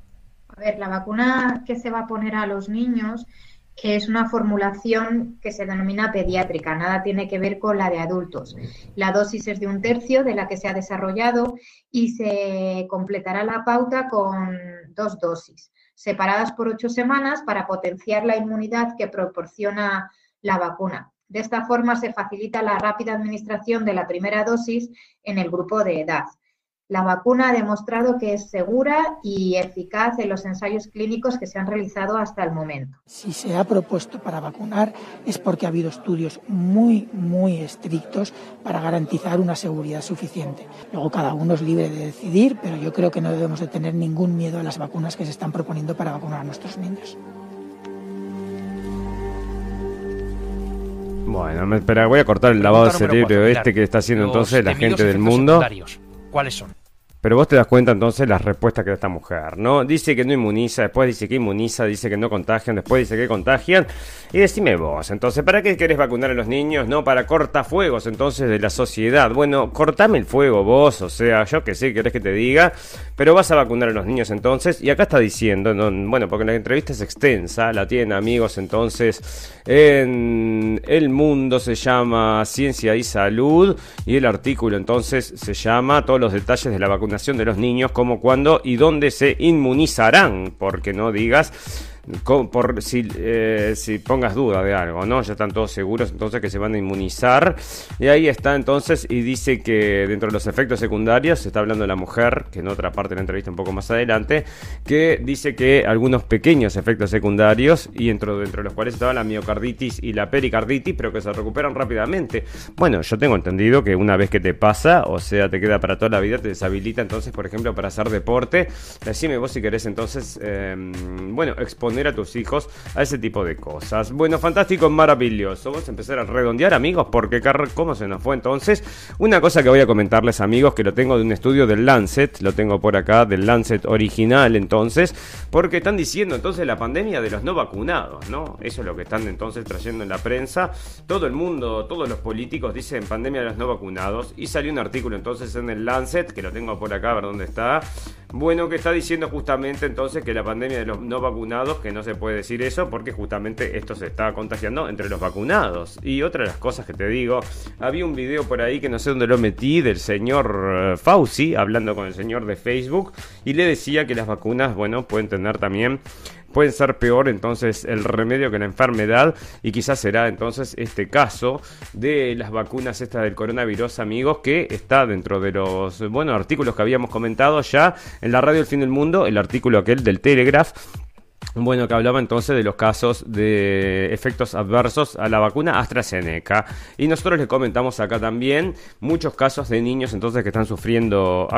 A ver, la vacuna que se va a poner a los niños es una formulación que se denomina pediátrica, nada tiene que ver con la de adultos. La dosis es de un tercio de la que se ha desarrollado y se completará la pauta con dos dosis, separadas por ocho semanas para potenciar la inmunidad que proporciona la vacuna. De esta forma se facilita la rápida administración de la primera dosis en el grupo de edad. La vacuna ha demostrado que es segura y eficaz en los ensayos clínicos que se han realizado hasta el momento. Si se ha propuesto para vacunar es porque ha habido estudios muy, muy estrictos para garantizar una seguridad suficiente. Luego cada uno es libre de decidir, pero yo creo que no debemos de tener ningún miedo a las vacunas que se están proponiendo para vacunar a nuestros niños. Bueno, me espera, voy a cortar el lavado de cerebro este que está haciendo entonces la gente del mundo. ¿Cuáles son? Pero vos te das cuenta entonces las respuestas que da esta mujer, ¿no? Dice que no inmuniza, después dice que inmuniza, dice que no contagian, después dice que contagian. Y decime vos, entonces, ¿para qué querés vacunar a los niños? No, para cortafuegos entonces de la sociedad. Bueno, cortame el fuego vos, o sea, yo que sé, querés que te diga, pero vas a vacunar a los niños entonces. Y acá está diciendo, bueno, porque la entrevista es extensa, la tienen amigos entonces en El Mundo se llama Ciencia y Salud y el artículo entonces se llama Todos los detalles de la de los niños, como cuándo y dónde se inmunizarán, porque no digas por si, eh, si pongas duda de algo, ¿no? Ya están todos seguros entonces que se van a inmunizar. Y ahí está entonces y dice que dentro de los efectos secundarios, se está hablando de la mujer, que en otra parte de la entrevista un poco más adelante, que dice que algunos pequeños efectos secundarios, y dentro, dentro de los cuales estaba la miocarditis y la pericarditis, pero que se recuperan rápidamente. Bueno, yo tengo entendido que una vez que te pasa, o sea, te queda para toda la vida, te deshabilita entonces, por ejemplo, para hacer deporte. Decime vos si querés entonces, em, bueno, exponer a tus hijos a ese tipo de cosas. Bueno, fantástico, maravilloso. Vamos a empezar a redondear, amigos, porque ¿cómo se nos fue entonces? Una cosa que voy a comentarles, amigos, que lo tengo de un estudio del Lancet, lo tengo por acá, del Lancet original, entonces, porque están diciendo entonces la pandemia de los no vacunados, ¿no? Eso es lo que están entonces trayendo en la prensa. Todo el mundo, todos los políticos dicen pandemia de los no vacunados. Y salió un artículo entonces en el Lancet, que lo tengo por acá, a ver dónde está. Bueno, que está diciendo justamente entonces que la pandemia de los no vacunados que no se puede decir eso porque justamente esto se está contagiando entre los vacunados. Y otra de las cosas que te digo, había un video por ahí que no sé dónde lo metí del señor eh, Fauci hablando con el señor de Facebook y le decía que las vacunas, bueno, pueden tener también pueden ser peor entonces el remedio que la enfermedad y quizás será entonces este caso de las vacunas esta del coronavirus amigos que está dentro de los buenos artículos que habíamos comentado ya en la radio El Fin del Mundo el artículo aquel del Telegraph bueno, que hablaba entonces de los casos de efectos adversos a la vacuna AstraZeneca. Y nosotros le comentamos acá también muchos casos de niños entonces que están sufriendo,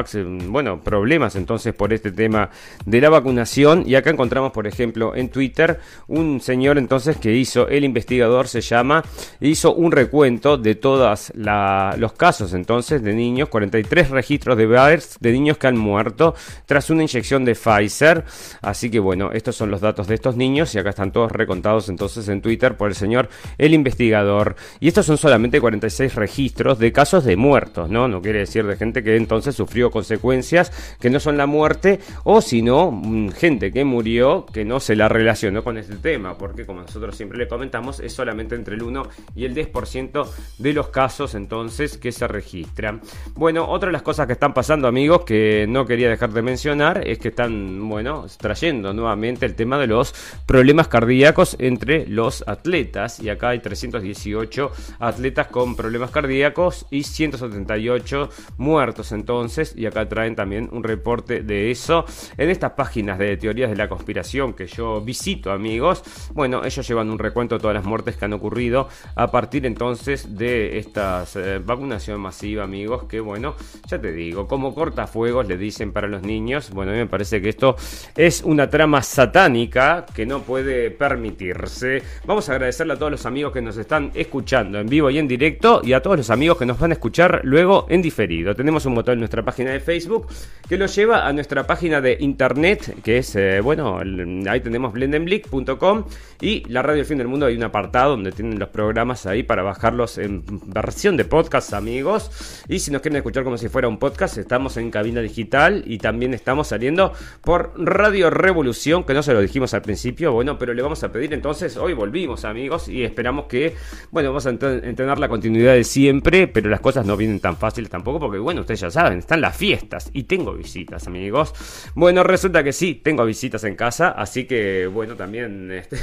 bueno, problemas entonces por este tema de la vacunación. Y acá encontramos, por ejemplo, en Twitter un señor entonces que hizo, el investigador se llama, hizo un recuento de todos los casos entonces de niños, 43 registros de VAERS de niños que han muerto tras una inyección de Pfizer. Así que bueno, estos son los datos de estos niños y acá están todos recontados entonces en Twitter por el señor el investigador. Y estos son solamente 46 registros de casos de muertos, ¿no? No quiere decir de gente que entonces sufrió consecuencias que no son la muerte o sino mm, gente que murió que no se la relacionó con este tema, porque como nosotros siempre le comentamos es solamente entre el 1 y el 10% de los casos entonces que se registran. Bueno, otra de las cosas que están pasando amigos que no quería dejar de mencionar es que están, bueno, trayendo nuevamente el tema de los problemas cardíacos entre los atletas. Y acá hay 318 atletas con problemas cardíacos y 178 muertos entonces. Y acá traen también un reporte de eso. En estas páginas de teorías de la conspiración que yo visito amigos, bueno, ellos llevan un recuento de todas las muertes que han ocurrido a partir entonces de esta eh, vacunación masiva amigos. Que bueno, ya te digo, como cortafuegos le dicen para los niños. Bueno, a mí me parece que esto es una trama satánica que no puede permitirse. Vamos a agradecerle a todos los amigos que nos están escuchando en vivo y en directo y a todos los amigos que nos van a escuchar luego en diferido. Tenemos un botón en nuestra página de Facebook que lo lleva a nuestra página de internet que es, eh, bueno, ahí tenemos blendenblick.com y la radio El Fin del Mundo hay un apartado donde tienen los programas ahí para bajarlos en versión de podcast amigos y si nos quieren escuchar como si fuera un podcast estamos en cabina digital y también estamos saliendo por Radio Revolución que no se lo dijimos al principio, bueno, pero le vamos a pedir entonces, hoy volvimos amigos y esperamos que, bueno, vamos a entender la continuidad de siempre, pero las cosas no vienen tan fáciles tampoco porque, bueno, ustedes ya saben, están las fiestas y tengo visitas amigos. Bueno, resulta que sí, tengo visitas en casa, así que, bueno, también este,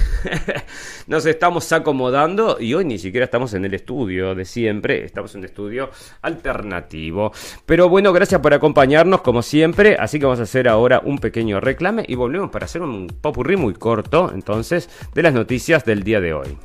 nos estamos acomodando y hoy ni siquiera estamos en el estudio de siempre, estamos en un estudio alternativo. Pero bueno, gracias por acompañarnos como siempre, así que vamos a hacer ahora un pequeño reclame y volvemos para hacer un muy corto, entonces, de las noticias del día de hoy.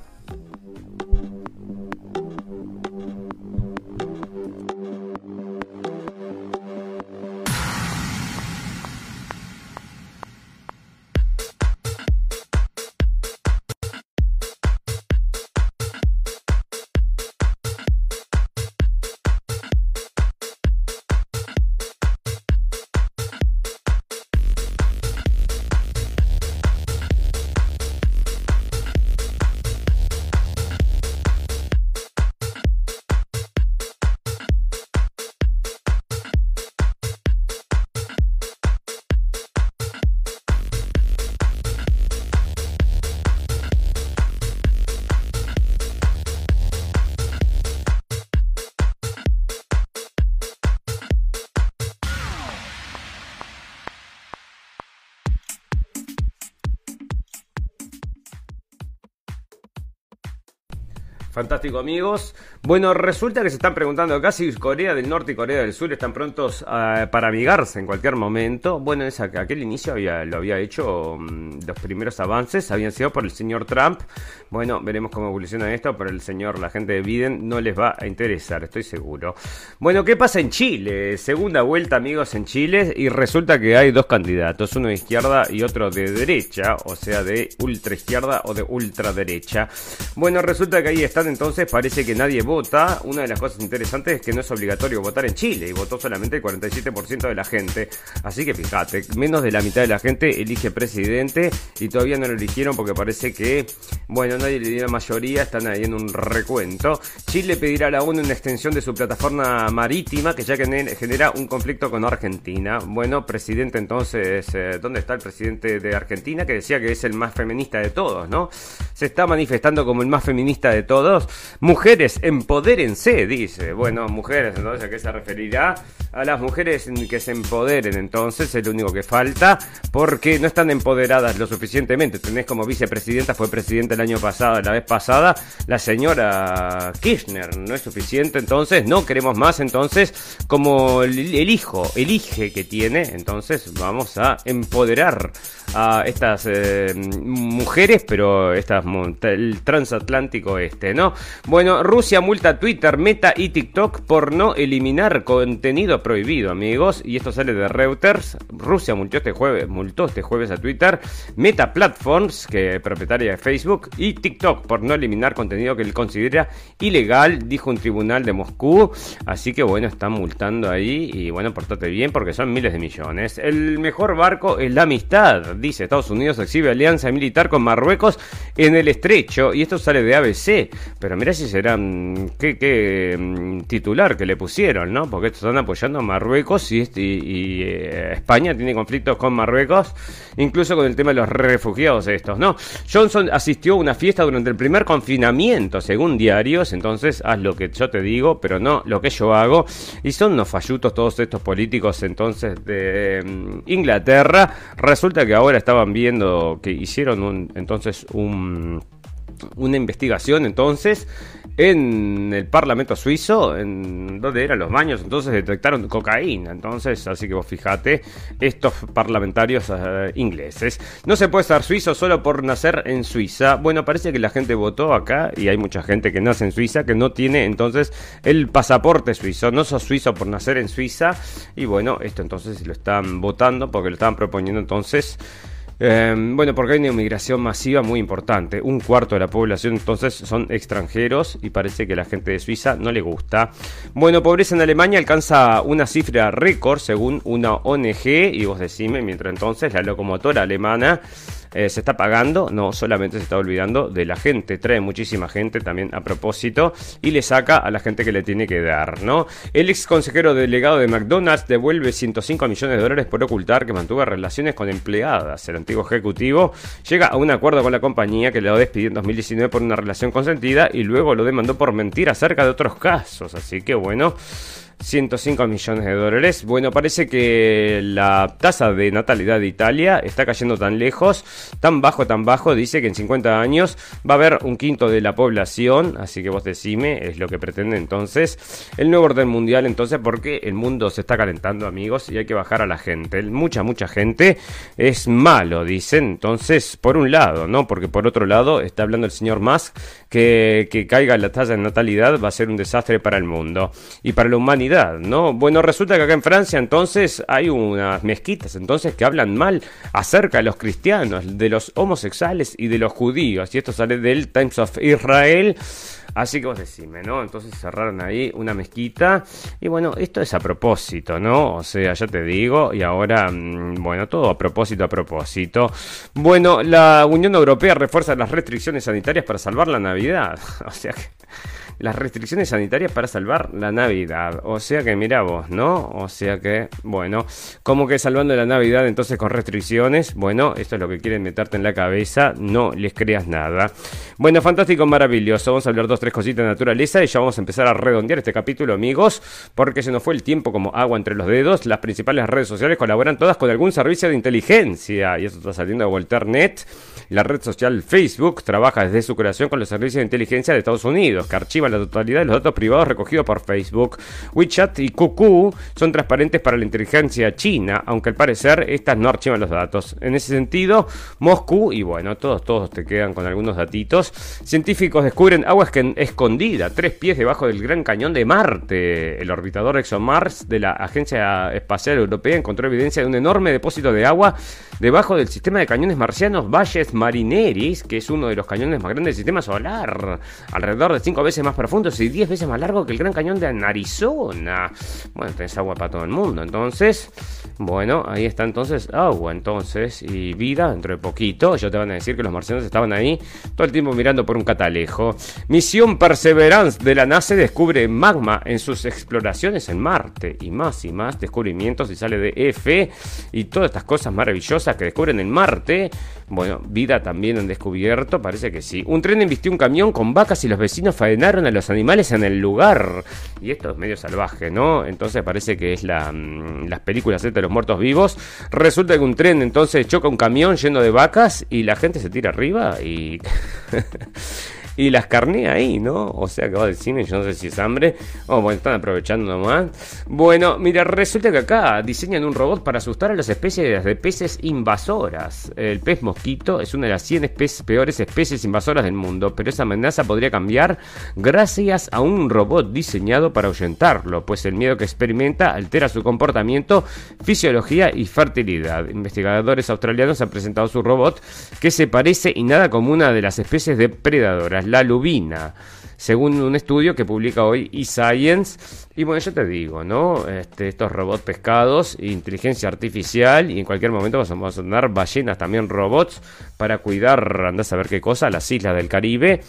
Fantástico amigos. Bueno, resulta que se están preguntando acá si Corea del Norte y Corea del Sur están prontos uh, para amigarse en cualquier momento. Bueno, esa, aquel inicio había, lo había hecho, um, los primeros avances habían sido por el señor Trump. Bueno, veremos cómo evoluciona esto, pero el señor, la gente de Biden, no les va a interesar, estoy seguro. Bueno, ¿qué pasa en Chile? Segunda vuelta amigos en Chile y resulta que hay dos candidatos, uno de izquierda y otro de derecha, o sea, de ultra izquierda o de ultraderecha. Bueno, resulta que ahí están entonces parece que nadie vota. Una de las cosas interesantes es que no es obligatorio votar en Chile y votó solamente el 47% de la gente. Así que fíjate, menos de la mitad de la gente elige presidente y todavía no lo eligieron porque parece que, bueno, nadie le dio la mayoría, están ahí en un recuento. Chile pedirá a la ONU una extensión de su plataforma marítima que ya genera un conflicto con Argentina. Bueno, presidente entonces, eh, ¿dónde está el presidente de Argentina que decía que es el más feminista de todos, ¿no? Se está manifestando como el más feminista de todos Mujeres, empodérense, dice. Bueno, mujeres, entonces, ¿a qué se referirá? A las mujeres que se empoderen, entonces, es lo único que falta, porque no están empoderadas lo suficientemente. Tenés como vicepresidenta, fue presidenta el año pasado, la vez pasada, la señora Kirchner. No es suficiente, entonces, no queremos más, entonces, como el, hijo, el elige que tiene, entonces, vamos a empoderar a estas eh, mujeres, pero estas el transatlántico este, ¿no? Bueno, Rusia multa Twitter, Meta y TikTok por no eliminar contenido prohibido, amigos. Y esto sale de Reuters. Rusia multó este jueves, multó este jueves a Twitter, Meta Platforms, que es propietaria de Facebook, y TikTok por no eliminar contenido que él considera ilegal, dijo un tribunal de Moscú. Así que bueno, están multando ahí y bueno, portate bien porque son miles de millones. El mejor barco es la amistad, dice Estados Unidos exhibe alianza militar con Marruecos en el estrecho y esto sale de ABC. Pero mira si será mm, qué, mm, titular que le pusieron, ¿no? Porque estos están apoyando a Marruecos y, este, y, eh, España tiene conflictos con Marruecos, incluso con el tema de los refugiados estos, ¿no? Johnson asistió a una fiesta durante el primer confinamiento, según diarios, entonces haz lo que yo te digo, pero no lo que yo hago. Y son unos fallutos todos estos políticos entonces de mm, Inglaterra. Resulta que ahora estaban viendo que hicieron un, entonces un una investigación entonces en el Parlamento suizo, en donde eran los baños, entonces detectaron cocaína. Entonces, así que vos fijate, estos parlamentarios eh, ingleses. No se puede ser suizo solo por nacer en Suiza. Bueno, parece que la gente votó acá y hay mucha gente que nace en Suiza que no tiene entonces el pasaporte suizo. No sos suizo por nacer en Suiza. Y bueno, esto entonces lo están votando porque lo estaban proponiendo entonces Em, bueno, porque hay una inmigración masiva muy importante. Un cuarto de la población entonces son extranjeros y parece que la gente de Suiza no le gusta. Bueno, pobreza en Alemania alcanza una cifra récord según una ONG y vos decime, mientras entonces la locomotora alemana eh, se está pagando, no solamente se está olvidando de la gente, trae muchísima gente también a propósito y le saca a la gente que le tiene que dar, ¿no? El ex consejero delegado de McDonald's devuelve 105 millones de dólares por ocultar que mantuvo relaciones con empleadas. El antiguo ejecutivo llega a un acuerdo con la compañía que le despidió en 2019 por una relación consentida y luego lo demandó por mentir acerca de otros casos. Así que bueno. 105 millones de dólares. Bueno, parece que la tasa de natalidad de Italia está cayendo tan lejos, tan bajo, tan bajo. Dice que en 50 años va a haber un quinto de la población. Así que vos decime, es lo que pretende entonces el nuevo orden mundial. Entonces, porque el mundo se está calentando, amigos, y hay que bajar a la gente. Mucha, mucha gente es malo, dicen. Entonces, por un lado, ¿no? Porque por otro lado, está hablando el señor Musk que, que caiga la tasa de natalidad va a ser un desastre para el mundo y para la humanidad ¿no? Bueno, resulta que acá en Francia entonces hay unas mezquitas entonces que hablan mal acerca de los cristianos, de los homosexuales y de los judíos. Y esto sale del Times of Israel. Así que vos decime, ¿no? Entonces cerraron ahí una mezquita. Y bueno, esto es a propósito, ¿no? O sea, ya te digo. Y ahora, mm, bueno, todo a propósito, a propósito. Bueno, la Unión Europea refuerza las restricciones sanitarias para salvar la Navidad. O sea que las restricciones sanitarias para salvar la Navidad. O sea que mira vos, ¿no? O sea que, bueno, como que salvando la Navidad entonces con restricciones, bueno, esto es lo que quieren meterte en la cabeza, no les creas nada. Bueno, fantástico, maravilloso. Vamos a hablar dos, tres cositas de naturaleza y ya vamos a empezar a redondear este capítulo, amigos, porque se nos fue el tiempo como agua entre los dedos. Las principales redes sociales colaboran todas con algún servicio de inteligencia y eso está saliendo de Walternet. La red social Facebook trabaja desde su creación con los servicios de inteligencia de Estados Unidos, que la totalidad de los datos privados recogidos por Facebook. WeChat y QQ son transparentes para la inteligencia china, aunque al parecer estas no archivan los datos. En ese sentido, Moscú, y bueno, todos, todos te quedan con algunos datitos, científicos descubren agua escondida, tres pies debajo del Gran Cañón de Marte. El orbitador ExoMars de la Agencia Espacial Europea encontró evidencia de un enorme depósito de agua debajo del sistema de cañones marcianos Valles Marineris, que es uno de los cañones más grandes del sistema solar, alrededor de 5 veces más profundos y 10 veces más largo que el Gran Cañón de Arizona. Bueno, tenés agua para todo el mundo, entonces, bueno, ahí está entonces agua, entonces, y vida dentro de poquito. Ellos te van a decir que los marcianos estaban ahí todo el tiempo mirando por un catalejo. Misión Perseverance de la NASA descubre magma en sus exploraciones en Marte y más y más descubrimientos y sale de F y todas estas cosas maravillosas que descubren en Marte. Bueno, vida también han descubierto, parece que sí. Un tren embistió un camión con vacas y los vecinos faenaron a los animales en el lugar. Y esto es medio salvaje, ¿no? Entonces parece que es la, mm, las películas de los muertos vivos. Resulta que un tren entonces choca un camión lleno de vacas y la gente se tira arriba y... y las carné ahí, ¿no? O sea que va del cine, yo no sé si es hambre. Oh, bueno, están aprovechando nomás. Bueno, mira, resulta que acá diseñan un robot para asustar a las especies de peces invasoras. El pez mosquito es una de las 100 peores especies invasoras del mundo, pero esa amenaza podría cambiar gracias a un robot diseñado para ahuyentarlo, pues el miedo que experimenta altera su comportamiento, fisiología y fertilidad. Investigadores australianos han presentado su robot que se parece y nada como una de las especies depredadoras la lubina, según un estudio que publica hoy eScience y bueno, yo te digo, ¿no? Este, estos robots pescados, inteligencia artificial, y en cualquier momento vamos a tener ballenas también robots para cuidar, andás a ver qué cosa, las islas del Caribe.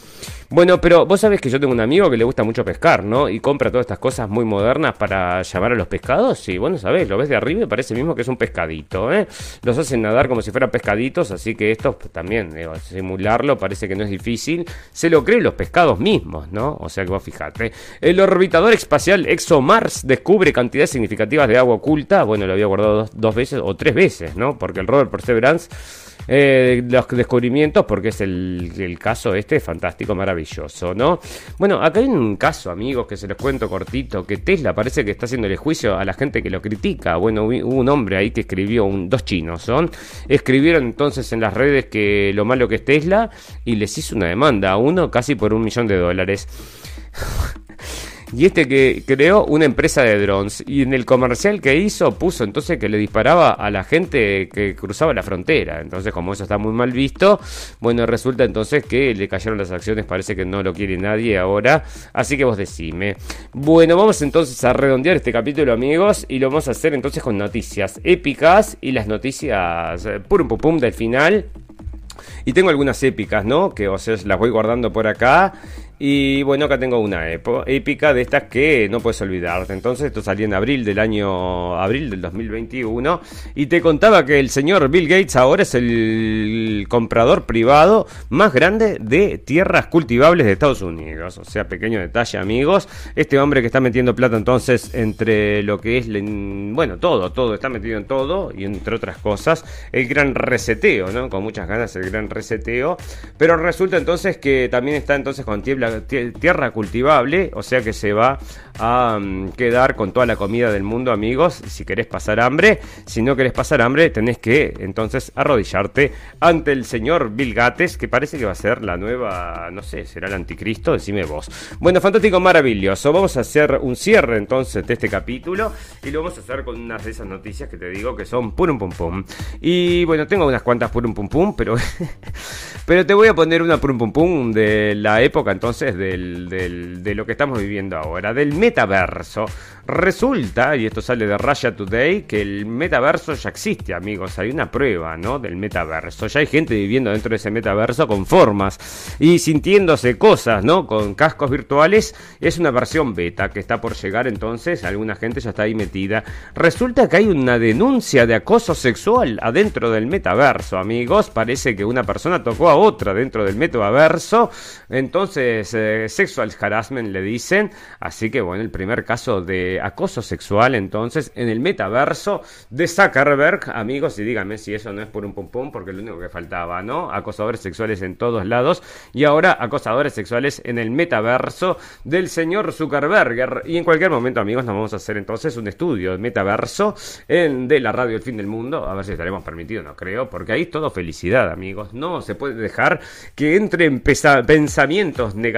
Bueno, pero vos sabés que yo tengo un amigo que le gusta mucho pescar, ¿no? Y compra todas estas cosas muy modernas para llamar a los pescados. Y bueno, sabés, lo ves de arriba y parece mismo que es un pescadito, ¿eh? Los hacen nadar como si fueran pescaditos, así que esto también, simularlo parece que no es difícil. Se lo creen los pescados mismos, ¿no? O sea que vos fijate. El orbitador espacial ExoMars descubre cantidades significativas de agua oculta. Bueno, lo había guardado dos, veces o tres veces, ¿no? Porque el rover Perseverance eh, los descubrimientos, porque es el, caso este fantástico, maravilloso, ¿no? Bueno, acá hay un caso, amigos, que se les cuento cortito, que Tesla parece que está haciéndole juicio a la gente que lo critica. Bueno, hubo un hombre ahí que escribió, dos chinos son, escribieron entonces en las redes que lo malo que es Tesla y les hizo una demanda a uno casi por un millón de dólares. y este que creó una empresa de drones y en el comercial que hizo puso entonces que le disparaba a la gente que cruzaba la frontera. Entonces como eso está muy mal visto, bueno, resulta entonces que le cayeron las acciones, parece que no lo quiere nadie ahora, así que vos decime. Bueno, vamos entonces a redondear este capítulo amigos y lo vamos a hacer entonces con noticias épicas y las noticias eh, pum pum pum del final. Y tengo algunas épicas, ¿no? Que o sea, las voy guardando por acá y bueno, acá tengo una épica de estas que no puedes olvidarte. Entonces, esto salió en abril del año abril del 2021 y te contaba que el señor Bill Gates ahora es el comprador privado más grande de tierras cultivables de Estados Unidos. O sea, pequeño detalle, amigos. Este hombre que está metiendo plata entonces entre lo que es, bueno, todo, todo, está metido en todo y entre otras cosas, el gran reseteo, ¿no? Con muchas ganas el gran reseteo. Pero resulta entonces que también está entonces con tiembla tierra cultivable, o sea que se va a mm, quedar con toda la comida del mundo, amigos. Si querés pasar hambre, si no querés pasar hambre, tenés que entonces arrodillarte ante el señor Bill Gates, que parece que va a ser la nueva, no sé, será el anticristo, decime vos. Bueno, fantástico, maravilloso. Vamos a hacer un cierre entonces de este capítulo y lo vamos a hacer con unas de esas noticias que te digo que son purum pum pum. Y bueno, tengo unas cuantas purum pum pum, pero Pero te voy a poner una pum pum pum de la época entonces del, del, de lo que estamos viviendo ahora, del metaverso. Resulta, y esto sale de Russia Today, que el metaverso ya existe, amigos. Hay una prueba, ¿no? Del metaverso. Ya hay gente viviendo dentro de ese metaverso con formas y sintiéndose cosas, ¿no? Con cascos virtuales. Es una versión beta que está por llegar entonces. Alguna gente ya está ahí metida. Resulta que hay una denuncia de acoso sexual adentro del metaverso, amigos. Parece que una persona tocó a otra dentro del metaverso. Entonces, eh, sexual harassment le dicen. Así que, bueno, el primer caso de acoso sexual entonces en el metaverso de Zuckerberg, amigos, y díganme si eso no es por un pum, porque lo único que faltaba, ¿no? Acosadores sexuales en todos lados y ahora acosadores sexuales en el metaverso del señor Zuckerberg. Y en cualquier momento, amigos, nos vamos a hacer entonces un estudio de metaverso en, de la radio El Fin del Mundo, a ver si estaremos permitidos, no creo, porque ahí todo felicidad, amigos. No se puede dejar que entren pensamientos negativos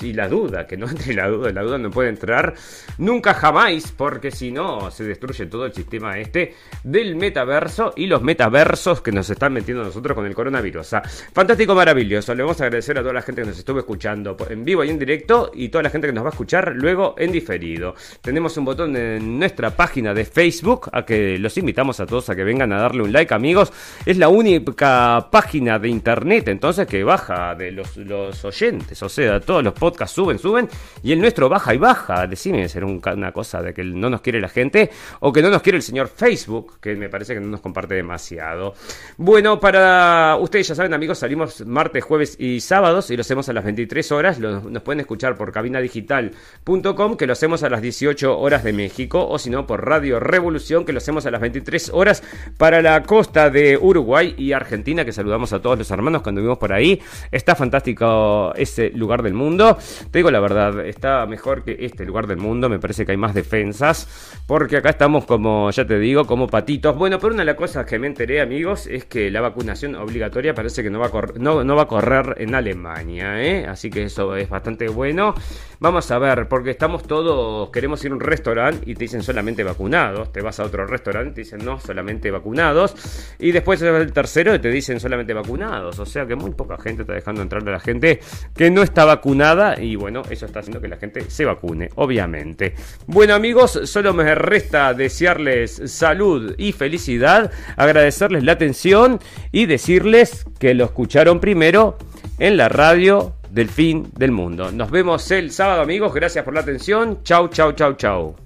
y la duda, que no entre la duda, la duda no puede entrar nunca jamás porque si no se destruye todo el sistema este del metaverso y los metaversos que nos están metiendo nosotros con el coronavirus. fantástico, maravilloso. Le vamos a agradecer a toda la gente que nos estuvo escuchando en vivo y en directo y toda la gente que nos va a escuchar luego en diferido. Tenemos un botón en nuestra página de Facebook a que los invitamos a todos a que vengan a darle un like, amigos. Es la única página de internet entonces que baja de los oyentes, o sea, todos los podcasts suben, suben y el nuestro baja y baja. Decime, será una cosa de que no nos quiere la gente o que no nos quiere el señor Facebook, que me parece que no nos comparte demasiado. Bueno, para ustedes ya saben, amigos, salimos martes, jueves y sábados y lo hacemos a las 23 horas. nos pueden escuchar por cabinadigital.com, que lo hacemos a las 18 horas de México, o si no, por Radio Revolución, que lo hacemos a las 23 horas para la costa de Uruguay y Argentina, que saludamos a todos los hermanos cuando vimos por ahí. Está fantástico ese lugar del mundo. Te digo la verdad, está mejor que este lugar del mundo. Me parece que hay más defensas, porque acá estamos como, ya te digo, como patitos. Bueno, pero una de las cosas que me enteré, amigos, es que la vacunación obligatoria parece que no va a, no va a correr en Alemania, ¿eh? así que eso es bastante bueno. Vamos a ver, porque estamos todos, queremos ir a un restaurante y te dicen solamente vacunados, te vas a otro restaurante y te dicen no, solamente vacunados, y después el tercero y te dicen solamente vacunados, o sea que muy poca gente está dejando entrar a la gente que no está vacunada y bueno, eso está haciendo que la gente se vacune, obviamente. Bueno amigos, solo me resta desearles salud y felicidad, agradecerles la atención y decirles que lo escucharon primero en la radio del fin del mundo. Nos vemos el sábado amigos, gracias por la atención. Chau, chau, chau, chau.